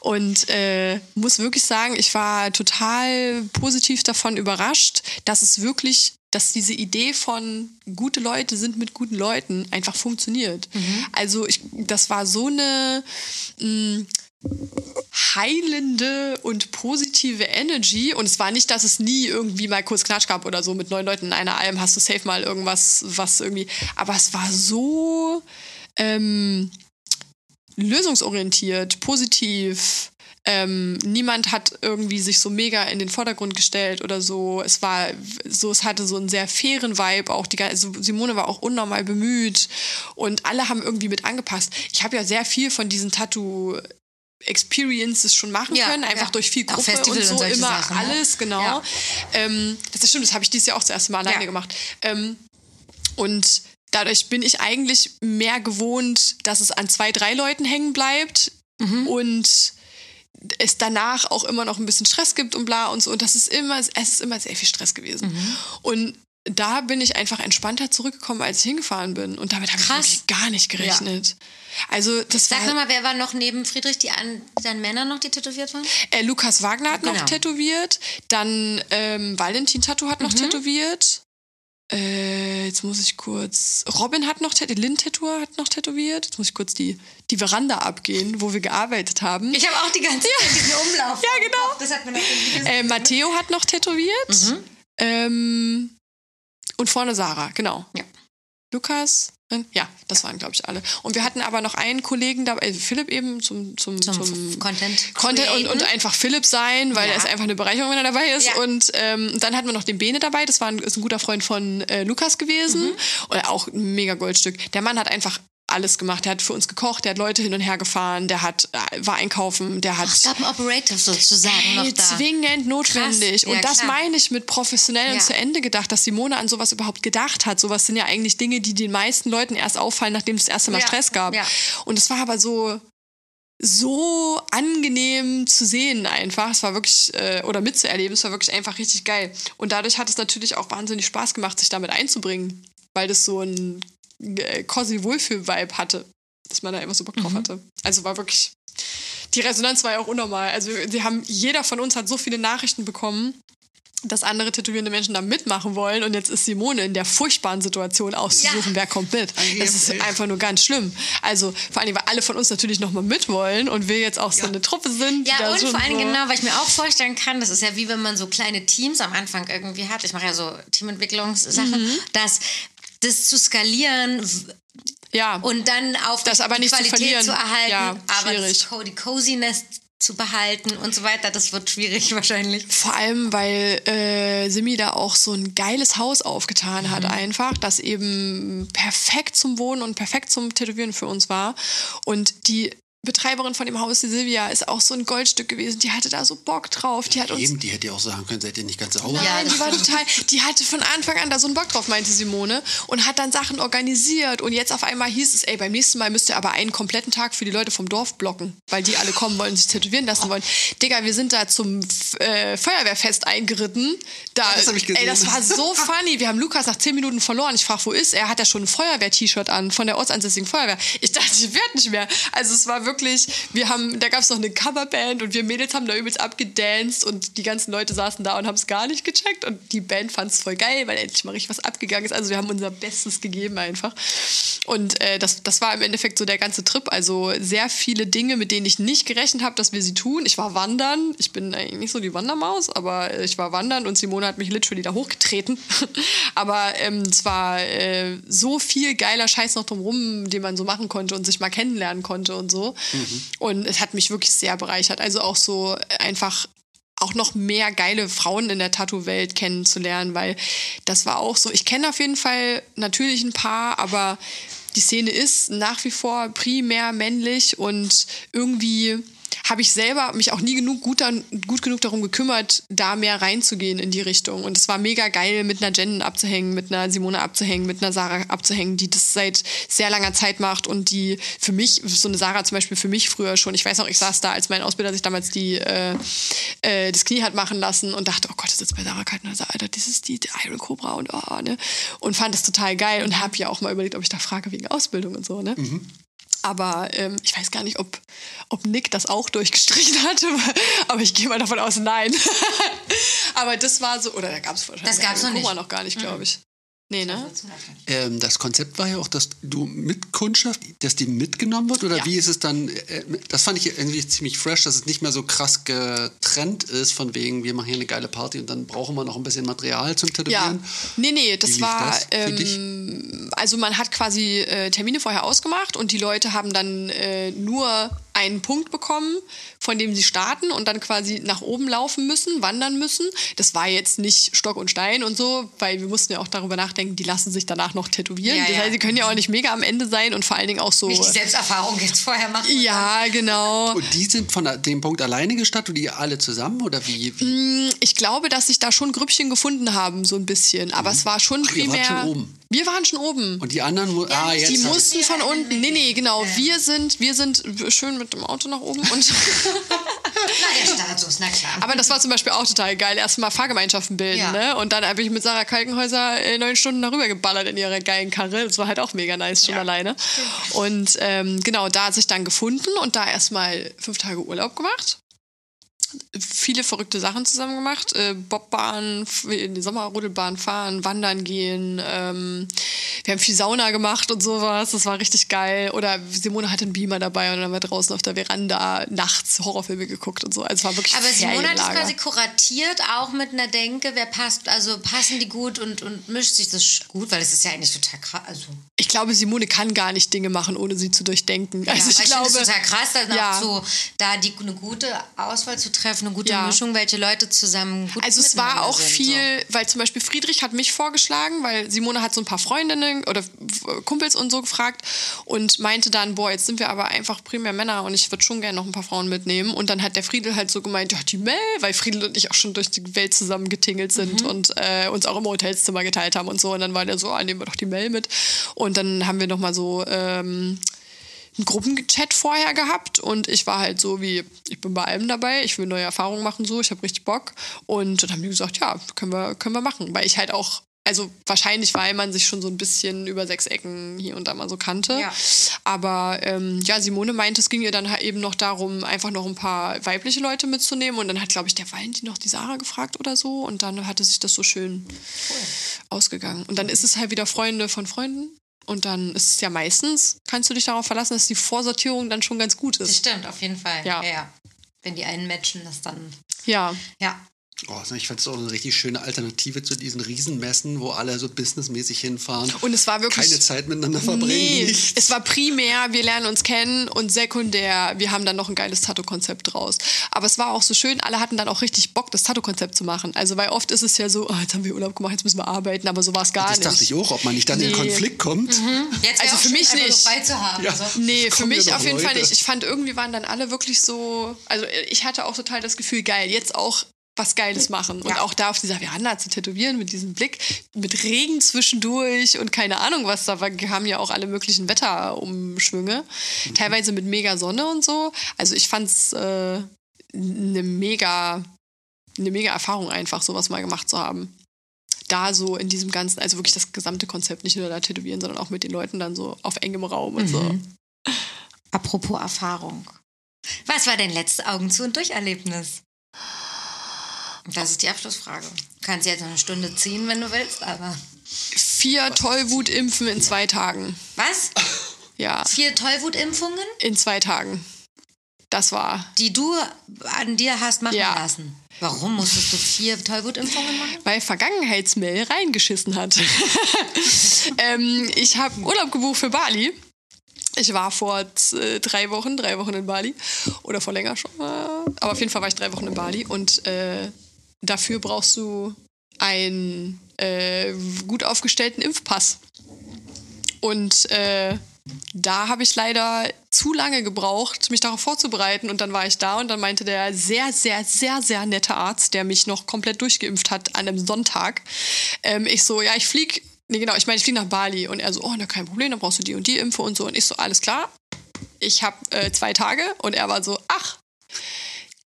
Und äh, muss wirklich sagen, ich war total positiv davon überrascht, dass es wirklich, dass diese Idee von gute Leute sind mit guten Leuten einfach funktioniert. Also ich, das war so eine mh, heilende und positive Energy. Und es war nicht, dass es nie irgendwie mal kurz Knatsch gab oder so. Mit neun Leuten in einer Alm hast du safe mal irgendwas, was irgendwie. Aber es war so ähm, lösungsorientiert, positiv. Ähm, niemand hat irgendwie sich so mega in den Vordergrund gestellt oder so. Es war so, es hatte so einen sehr fairen Vibe. Auch die also Simone war auch unnormal bemüht und alle haben irgendwie mit angepasst. Ich habe ja sehr viel von diesen Tattoo Experiences schon machen Ja, können, einfach ja. durch viel Gruppe Festival und so und immer Sachen, alles, genau. Ja. Ähm, das ist stimmt, das habe ich dieses Jahr auch das erste Mal alleine gemacht. Ähm, und dadurch bin ich eigentlich mehr gewohnt, dass es an zwei, drei Leuten hängen bleibt Mhm. und es danach auch immer noch ein bisschen Stress gibt und bla und so. Und das ist immer, es ist immer sehr viel Stress gewesen. Mhm. Und da bin ich einfach entspannter zurückgekommen, als ich hingefahren bin. Und damit habe ich wirklich gar nicht gerechnet. Also das Sag war nochmal, wer war noch neben Friedrich, die anderen Männer noch, die tätowiert waren? äh, Lukas Wagner hat noch Genau. tätowiert. Dann ähm, Valentin Tattoo hat noch tätowiert. Äh, jetzt muss ich kurz. Robin hat noch tätowiert. Lynn Tattoo hat noch tätowiert. Jetzt muss ich kurz die, die Veranda abgehen, wo wir gearbeitet haben. Ich habe auch die ganze Zeit diesen Umlauf. Ja, genau. Das hat mir noch. Äh, Matteo hat noch tätowiert. Mhm. Ähm, und vorne Sarah, genau. Ja. Lukas, äh, ja, das waren, glaube ich, alle. Und wir hatten aber noch einen Kollegen dabei, also Philipp eben zum, zum, Zum, zum Content. Content und, und einfach Philipp sein, weil Ja. er ist einfach eine Bereicherung, wenn er dabei ist. Ja. Und ähm, dann hatten wir noch den Bene dabei, das war ein, ist ein guter Freund von äh, Lukas gewesen. Mhm. Und auch ein mega Goldstück. Der Mann hat einfach alles gemacht. Der hat für uns gekocht, der hat Leute hin und her gefahren, der hat äh, war einkaufen, der hat Ach, es gab einen Operator sozusagen noch da. zwingend notwendig. Ja, und das klar. meine ich mit professionell und Ja. zu Ende gedacht, dass Simone an sowas überhaupt gedacht hat. Sowas sind ja eigentlich Dinge, die den meisten Leuten erst auffallen, nachdem es das erste Mal Ja. Stress gab. Und es war aber so so angenehm zu sehen einfach. Es war wirklich, äh, oder mitzuerleben, es war wirklich einfach richtig geil. Und dadurch hat es natürlich auch wahnsinnig Spaß gemacht, sich damit einzubringen, weil das so ein äh, cozy Wohlfühl-Vibe hatte, dass man da immer so Bock Mhm. drauf hatte. Also war wirklich, die Resonanz war ja auch unnormal. Also wir haben, jeder von uns hat so viele Nachrichten bekommen, dass andere tätowierende Menschen da mitmachen wollen und jetzt ist Simone in der furchtbaren Situation auszusuchen, Ja. wer kommt mit. Das ist einfach nur ganz schlimm. Also vor allem, weil alle von uns natürlich nochmal mit wollen und wir jetzt auch so eine Truppe sind. Ja, da und vor allem so genau, weil ich mir auch vorstellen kann, das ist ja wie wenn man so kleine Teams am Anfang irgendwie hat. Ich mache ja so Teamentwicklungssachen, Mhm. dass das zu skalieren Ja, und dann auf Das die aber nicht zu Qualität verlieren. zu erhalten, Ja, aber schwierig. das, die Coziness zu behalten und so weiter. Das wird schwierig wahrscheinlich. Vor allem, weil äh, Simi da auch so ein geiles Haus aufgetan hat, einfach, das eben perfekt zum Wohnen und perfekt zum Tätowieren für uns war. Und die Betreiberin von dem Haus, die Silvia, ist auch so ein Goldstück gewesen. Die hatte da so Bock drauf. Die hat uns Eben, die hätte ja auch sagen können, seid ihr nicht ganz sauber? Nein, die war total, die hatte von Anfang an da so einen Bock drauf, meinte Simone, und hat dann Sachen organisiert. Und jetzt auf einmal hieß es, ey, beim nächsten Mal müsst ihr aber einen kompletten Tag für die Leute vom Dorf blocken, weil die alle kommen wollen, sich tätowieren lassen wollen. Digga, wir sind da zum äh, Feuerwehrfest eingeritten. Da, das hab ich gesehen. Ey, das war so funny. Wir haben Lukas nach zehn Minuten verloren. Ich frage, wo ist er? Hat ja schon ein Feuerwehr-T-Shirt an von der ortsansässigen Feuerwehr. Ich dachte, ich werde nicht mehr. Also es war wirklich, wir haben, da gab es noch eine Coverband und wir Mädels haben da übelst abgedanced und die ganzen Leute saßen da und haben es gar nicht gecheckt und die Band fand es voll geil, weil endlich mal richtig was abgegangen ist. Also wir haben unser Bestes gegeben einfach. Und äh, das, das war im Endeffekt so der ganze Trip. Also sehr viele Dinge, mit denen ich nicht gerechnet habe, dass wir sie tun. Ich war wandern. Ich bin eigentlich nicht so die Wandermaus, aber ich war wandern und Simone hat mich literally da hochgetreten. aber ähm, es war äh, so viel geiler Scheiß noch drumherum, den man so machen konnte und sich mal kennenlernen konnte und so. Und es hat mich wirklich sehr bereichert. Also auch so einfach auch noch mehr geile Frauen in der Tattoo-Welt kennenzulernen, weil das war auch so. Ich kenne auf jeden Fall natürlich ein paar, aber die Szene ist nach wie vor primär männlich und irgendwie habe ich selber mich auch nie genug gut, an, gut genug darum gekümmert, da mehr reinzugehen in die Richtung. Und es war mega geil, mit einer Jen abzuhängen, mit einer Simone abzuhängen, mit einer Sarah abzuhängen, die das seit sehr langer Zeit macht und die für mich, so eine Sarah zum Beispiel für mich früher schon, ich weiß noch, ich saß da, als mein Ausbilder sich damals die, äh, äh, das Knie hat machen lassen und dachte, oh Gott, das ist bei Sarah Kalten, also, Alter, das ist die, die Iron Cobra und oh, ne? Und fand das total geil und habe ja auch mal überlegt, ob ich da frage wegen Ausbildung und so, ne? Aber ähm, ich weiß gar nicht, ob, ob Nick das auch durchgestrichen hatte, aber ich gehe mal davon aus, nein. aber das war so, oder da gab es wahrscheinlich Das gab's noch nicht. noch gar nicht, glaube ich. Nee, ne? Ähm, das Konzept war ja auch, dass du mit Kundschaft, dass die mitgenommen wird? Oder Ja. wie ist es dann? Äh, das fand ich irgendwie ziemlich fresh, dass es nicht mehr so krass getrennt ist, von wegen, wir machen hier eine geile Party und dann brauchen wir noch ein bisschen Material zum Ja, Tätowieren. nee, nee, Wie das war, das ähm, also man hat quasi äh, Termine vorher ausgemacht und die Leute haben dann äh, nur einen Punkt bekommen, von dem sie starten und dann quasi nach oben laufen müssen, wandern müssen. Das war jetzt nicht Stock und Stein und so, weil wir mussten ja auch darüber nachdenken, die lassen sich danach noch tätowieren. Ja, das ja. heißt, sie können ja auch nicht mega am Ende sein und vor allen Dingen auch so. Nicht die Selbsterfahrung jetzt vorher machen. Ja, genau. Und die sind von dem Punkt alleine gestartet oder ihr alle zusammen? Oder wie? wie? Ich glaube, dass sich da schon Grüppchen gefunden haben, so ein bisschen. Aber es war schon Ach, ihr primär. wart schon oben. Wir waren schon oben. Und die anderen, mu- ah, jetzt. Die mussten von Ja, unten. Nee, nee, genau. Ja. Wir sind, wir sind schön mit dem Auto nach oben. Und Na, der Status, na klar. aber das war zum Beispiel auch total geil. Erstmal Fahrgemeinschaften bilden, Ja. ne? Und dann habe ich mit Sarah Kalkenhäuser äh, neun Stunden darüber geballert in ihrer geilen Karre. Das war halt auch mega nice schon Ja. alleine. Und ähm, genau, da hat sich dann gefunden und da erstmal fünf Tage Urlaub gemacht. Viele verrückte Sachen zusammen gemacht. Äh, Bobbahn, in die Sommerrodelbahn fahren, wandern gehen. Ähm, wir haben viel Sauna gemacht und sowas. Das war richtig geil. Oder Simone hatte einen Beamer dabei und dann haben wir draußen auf der Veranda nachts Horrorfilme geguckt und so. Also es war wirklich Aber Simone hat das quasi kuratiert, auch mit einer Denke, wer passt, also passen die gut und, und mischt sich das gut, weil es ist ja eigentlich total krass. Also, Ich glaube, Simone kann gar nicht Dinge machen, ohne sie zu durchdenken. ja, Also ich ich glaube, es total krass, dann ja. auch so, da die, eine gute Auswahl zu treffen, eine gute Ja. Mischung, welche Leute zusammen gut Also es war auch sind, viel, weil zum Beispiel Friedrich hat mich vorgeschlagen, weil Simone hat so ein paar Freundinnen oder Kumpels und so gefragt und meinte dann, boah, jetzt sind wir aber einfach primär Männer und ich würde schon gerne noch ein paar Frauen mitnehmen. Und dann hat der Friedel halt so gemeint, ja, die Mel, weil Friedel und ich auch schon durch die Welt zusammen getingelt sind und äh, uns auch im Hotelzimmer geteilt haben und so. Und dann war der so, ah, nehmen wir doch die Mel mit. Und dann haben wir noch mal so... Ähm, einen Gruppenchat vorher gehabt und ich war halt so wie, ich bin bei allem dabei, ich will neue Erfahrungen machen, so, ich habe richtig Bock. Und dann haben die gesagt, ja, können wir, können wir machen. Weil ich halt auch, also wahrscheinlich, weil man sich schon so ein bisschen über sechs Ecken hier und da mal so kannte. Ja. Aber ähm, ja, Simone meinte, es ging ihr dann halt eben noch darum, einfach noch ein paar weibliche Leute mitzunehmen. Und dann hat, glaube ich, der Valentin noch die Sarah gefragt oder so. Und dann hatte sich das so schön ausgegangen. Und dann ist es halt wieder Freunde von Freunden. Und dann ist es ja meistens, kannst du dich darauf verlassen, dass die Vorsortierung dann schon ganz gut So. Das ist. stimmt, auf jeden Fall. Ja. ja. Wenn die einen matchen, das dann, Ja, ja. Oh, ich fand es auch eine richtig schöne Alternative zu diesen Riesenmessen, wo alle so businessmäßig hinfahren. Und es war wirklich. Keine Zeit miteinander verbringen. Nee, nichts. es war primär, wir lernen uns kennen und sekundär, wir haben dann noch ein geiles Tattoo-Konzept draus. Aber es war auch so schön, alle hatten dann auch richtig Bock, das Tattoo-Konzept zu machen. Also, weil oft ist es ja so, oh, jetzt haben wir Urlaub gemacht, jetzt müssen wir arbeiten, aber so war es gar das nicht. Das dachte ich auch, ob man nicht dann nee. in Konflikt kommt. Mhm. Jetzt also für mich nicht. Frei zu haben, ja. also. Nee, für mich auf jeden Leute. Fall nicht. Ich fand irgendwie waren dann alle wirklich so, also ich hatte auch total das Gefühl, geil, jetzt auch was Geiles machen. Und auch da auf dieser Veranda zu tätowieren mit diesem Blick, mit Regen zwischendurch und keine Ahnung was, da haben ja auch alle möglichen Wetterumschwünge. Mhm. Teilweise mit mega Sonne und so. Also ich fand es äh, eine mega, eine mega Erfahrung einfach, sowas mal gemacht zu haben. Da so in diesem ganzen, also wirklich das gesamte Konzept, nicht nur da tätowieren, sondern auch mit den Leuten dann so auf engem Raum und mhm. so. Apropos Erfahrung. Was war dein letztes Augen zu und Durcherlebnis? Das ist die Abschlussfrage. Du kannst jetzt noch eine Stunde ziehen, wenn du willst, aber. Vier Tollwutimpfen in zwei Tagen. Was? Ja. Vier Tollwutimpfungen? In zwei Tagen. Das war. Die du an dir hast machen ja. lassen. Warum musstest du vier Tollwutimpfungen machen? Weil Vergangenheitsmail reingeschissen hat. ähm, ich habe Urlaub gebucht für Bali. Ich war vor äh, drei Wochen, drei Wochen in Bali. Oder vor länger schon. Aber auf jeden Fall war ich drei Wochen in Bali. Und äh, Dafür brauchst du einen äh, gut aufgestellten Impfpass. Und äh, da habe ich leider zu lange gebraucht, mich darauf vorzubereiten. Und dann war ich da und dann meinte der sehr, sehr, sehr, sehr nette Arzt, der mich noch komplett durchgeimpft hat an einem Sonntag, ähm, ich so, ja, ich fliege, nee, genau, ich meine, ich fliege nach Bali. Und er so, oh, na, kein Problem, dann brauchst du die und die Impfe und so. Und ich so, alles klar. Ich habe äh, zwei Tage und er war so, ach,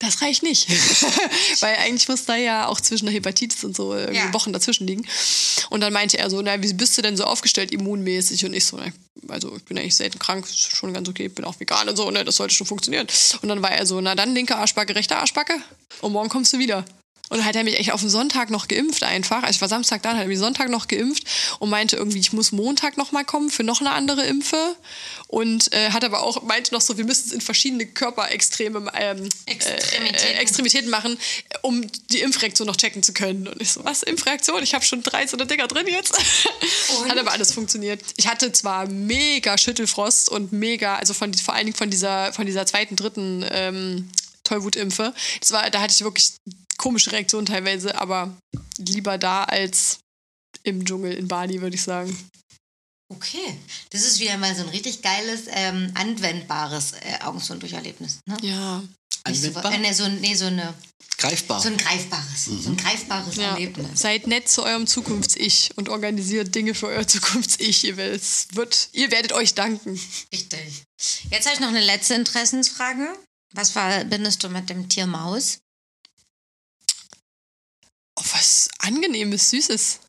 das reicht nicht. Weil eigentlich muss da ja auch zwischen der Hepatitis und so ja. Wochen dazwischen liegen. Und dann meinte er so, na, wie bist du denn so aufgestellt immunmäßig? Und ich so, na, also ich bin eigentlich selten krank, ist schon ganz okay, bin auch vegan und so, ne, das sollte schon funktionieren. Und dann war er so, na dann linke Arschbacke, rechte Arschbacke und morgen kommst du wieder. Und hat er mich echt auf den Sonntag noch geimpft einfach. Also ich war Samstag da, hat er mich Sonntag noch geimpft und meinte irgendwie, ich muss Montag noch mal kommen für noch eine andere Impfe. Und äh, hat aber auch, meinte noch so, wir müssen es in verschiedene Körperextreme ähm, Extremitäten. Äh, Extremitäten machen, um die Impfreaktion noch checken zu können. Und ich so, was, Impfreaktion? Ich habe schon drei so eine Dinger drin jetzt. Und? Hat aber alles funktioniert. Ich hatte zwar mega Schüttelfrost und mega, also von, vor allen Dingen von dieser, von dieser zweiten, dritten ähm, Tollwutimpfe. Das war, da hatte ich wirklich komische Reaktionen teilweise, aber lieber da als im Dschungel in Bali, würde ich sagen. Okay, das ist wieder mal so ein richtig geiles, ähm, anwendbares äh, Augenzundurcherlebnis. Ne? Ja. Anwendbar? So, äh, so, nee, so eine Greifbar. So ein greifbares, mhm. so ein greifbares ja. Erlebnis. Seid nett zu eurem Zukunfts-Ich und organisiert Dinge für euer Zukunfts-Ich. Ihr, wird, ihr werdet euch danken. Richtig. Jetzt habe ich noch eine letzte Interessensfrage. Was verbindest du mit dem Tier Maus? Oh, was angenehmes, süßes.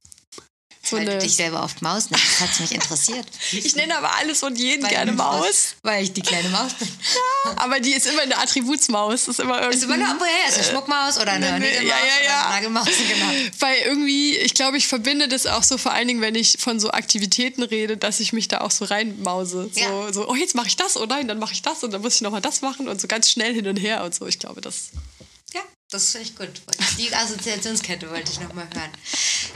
So weil du dich selber oft Maus nennst, das hat mich interessiert. ich nenne aber alles und jeden weil gerne Maus. Weil ich die kleine Maus bin. Ja, aber die ist immer eine Attributsmaus. Ist immer. Ist immer eine, ja, ist eine Schmuckmaus oder eine, eine ja, ja, ja. Nagelmaus, genau. Weil irgendwie, ich glaube, ich verbinde das auch so vor allen Dingen, wenn ich von so Aktivitäten rede, dass ich mich da auch so reinmause. So, ja. so oh, jetzt mache ich das, oh nein, dann mache ich das und dann muss ich nochmal das machen und so ganz schnell hin und her und so. Ich glaube, das das finde ich gut. Die Assoziationskette wollte ich nochmal hören.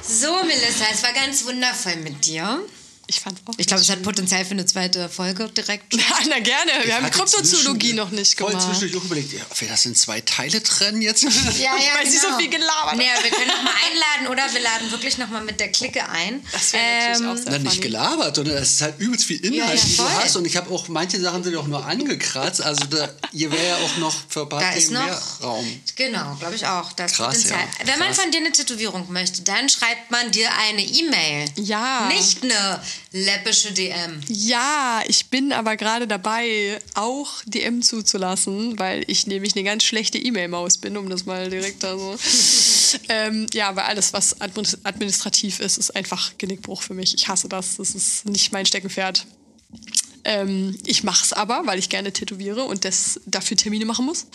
So, Melissa, es war ganz wundervoll mit dir. Ich fand auch. Ich glaube, es hat Potenzial für eine zweite Folge direkt. Ja, na gerne. Wir ich haben Kryptozoologie noch nicht gemacht. Voll zwischendurch auch überlegt, ja, wir das in zwei Teile trennen jetzt. Ja, ja, Weil genau. sie so genau. viel gelabert Nee, wir können noch mal einladen oder wir laden wirklich noch mal mit der Clique ein. Das wäre ähm, natürlich auch sehr Na, nicht gelabert, sondern es ist halt übelst viel Inhalt, ja, ja, die du hast. Und ich habe auch, manche Sachen sind auch nur angekratzt. Also da, hier wäre ja auch noch für ein paar da Themen mehr Raum. Genau, glaube ich auch. Das Krass, Potenzial. Ja. Wenn man von dir eine Tätowierung möchte, dann schreibt man dir eine E-Mail. Ja. Nicht eine läppische DM. Ja, ich bin aber gerade dabei, auch DM zuzulassen, weil ich nämlich eine ganz schlechte E-Mail-Maus bin, um das mal direkt da so. ähm, ja, weil alles, was administrativ ist, ist einfach Genickbruch für mich. Ich hasse das. Das ist nicht mein Steckenpferd. Ähm, ich mache es aber, weil ich gerne tätowiere und das dafür Termine machen muss.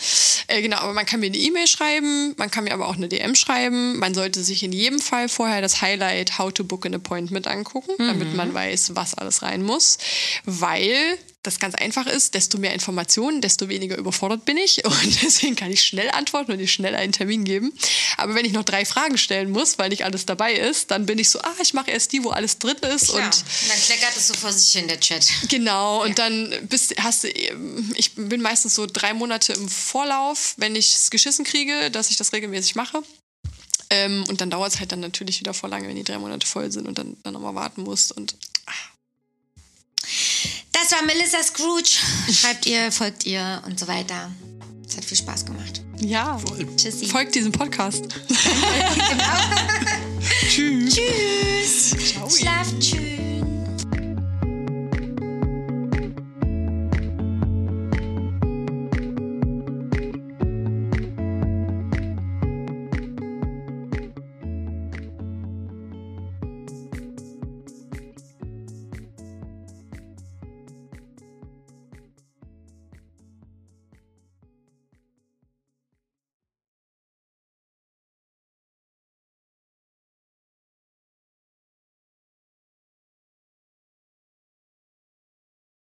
Äh, genau, aber man kann mir eine E-Mail schreiben, man kann mir aber auch eine DM schreiben. Man sollte sich in jedem Fall vorher das Highlight How to Book an Appointment angucken, mhm. damit man weiß, was alles rein muss. Weil das ganz einfach ist, desto mehr Informationen, desto weniger überfordert bin ich. Und deswegen kann ich schnell antworten und dir schnell einen Termin geben. Aber wenn ich noch drei Fragen stellen muss, weil nicht alles dabei ist, dann bin ich so, ah, ich mache erst die, wo alles drin ist. Ja, Und dann kleckert es so vor sich hin, der Chat. Genau, und dann bist, hast du, ich bin meistens so drei Monate im Vorlauf, wenn ich es geschissen kriege, dass ich das regelmäßig mache. Ähm, und dann dauert es halt dann natürlich wieder voll lange, wenn die drei Monate voll sind und dann, dann nochmal warten musst. Und Das war Melissa Scrooge. Schreibt ihr, folgt ihr und so weiter. Es hat viel Spaß gemacht. ja, Tschüssi. folgt diesem Podcast. Tschüss. Schlaft schön.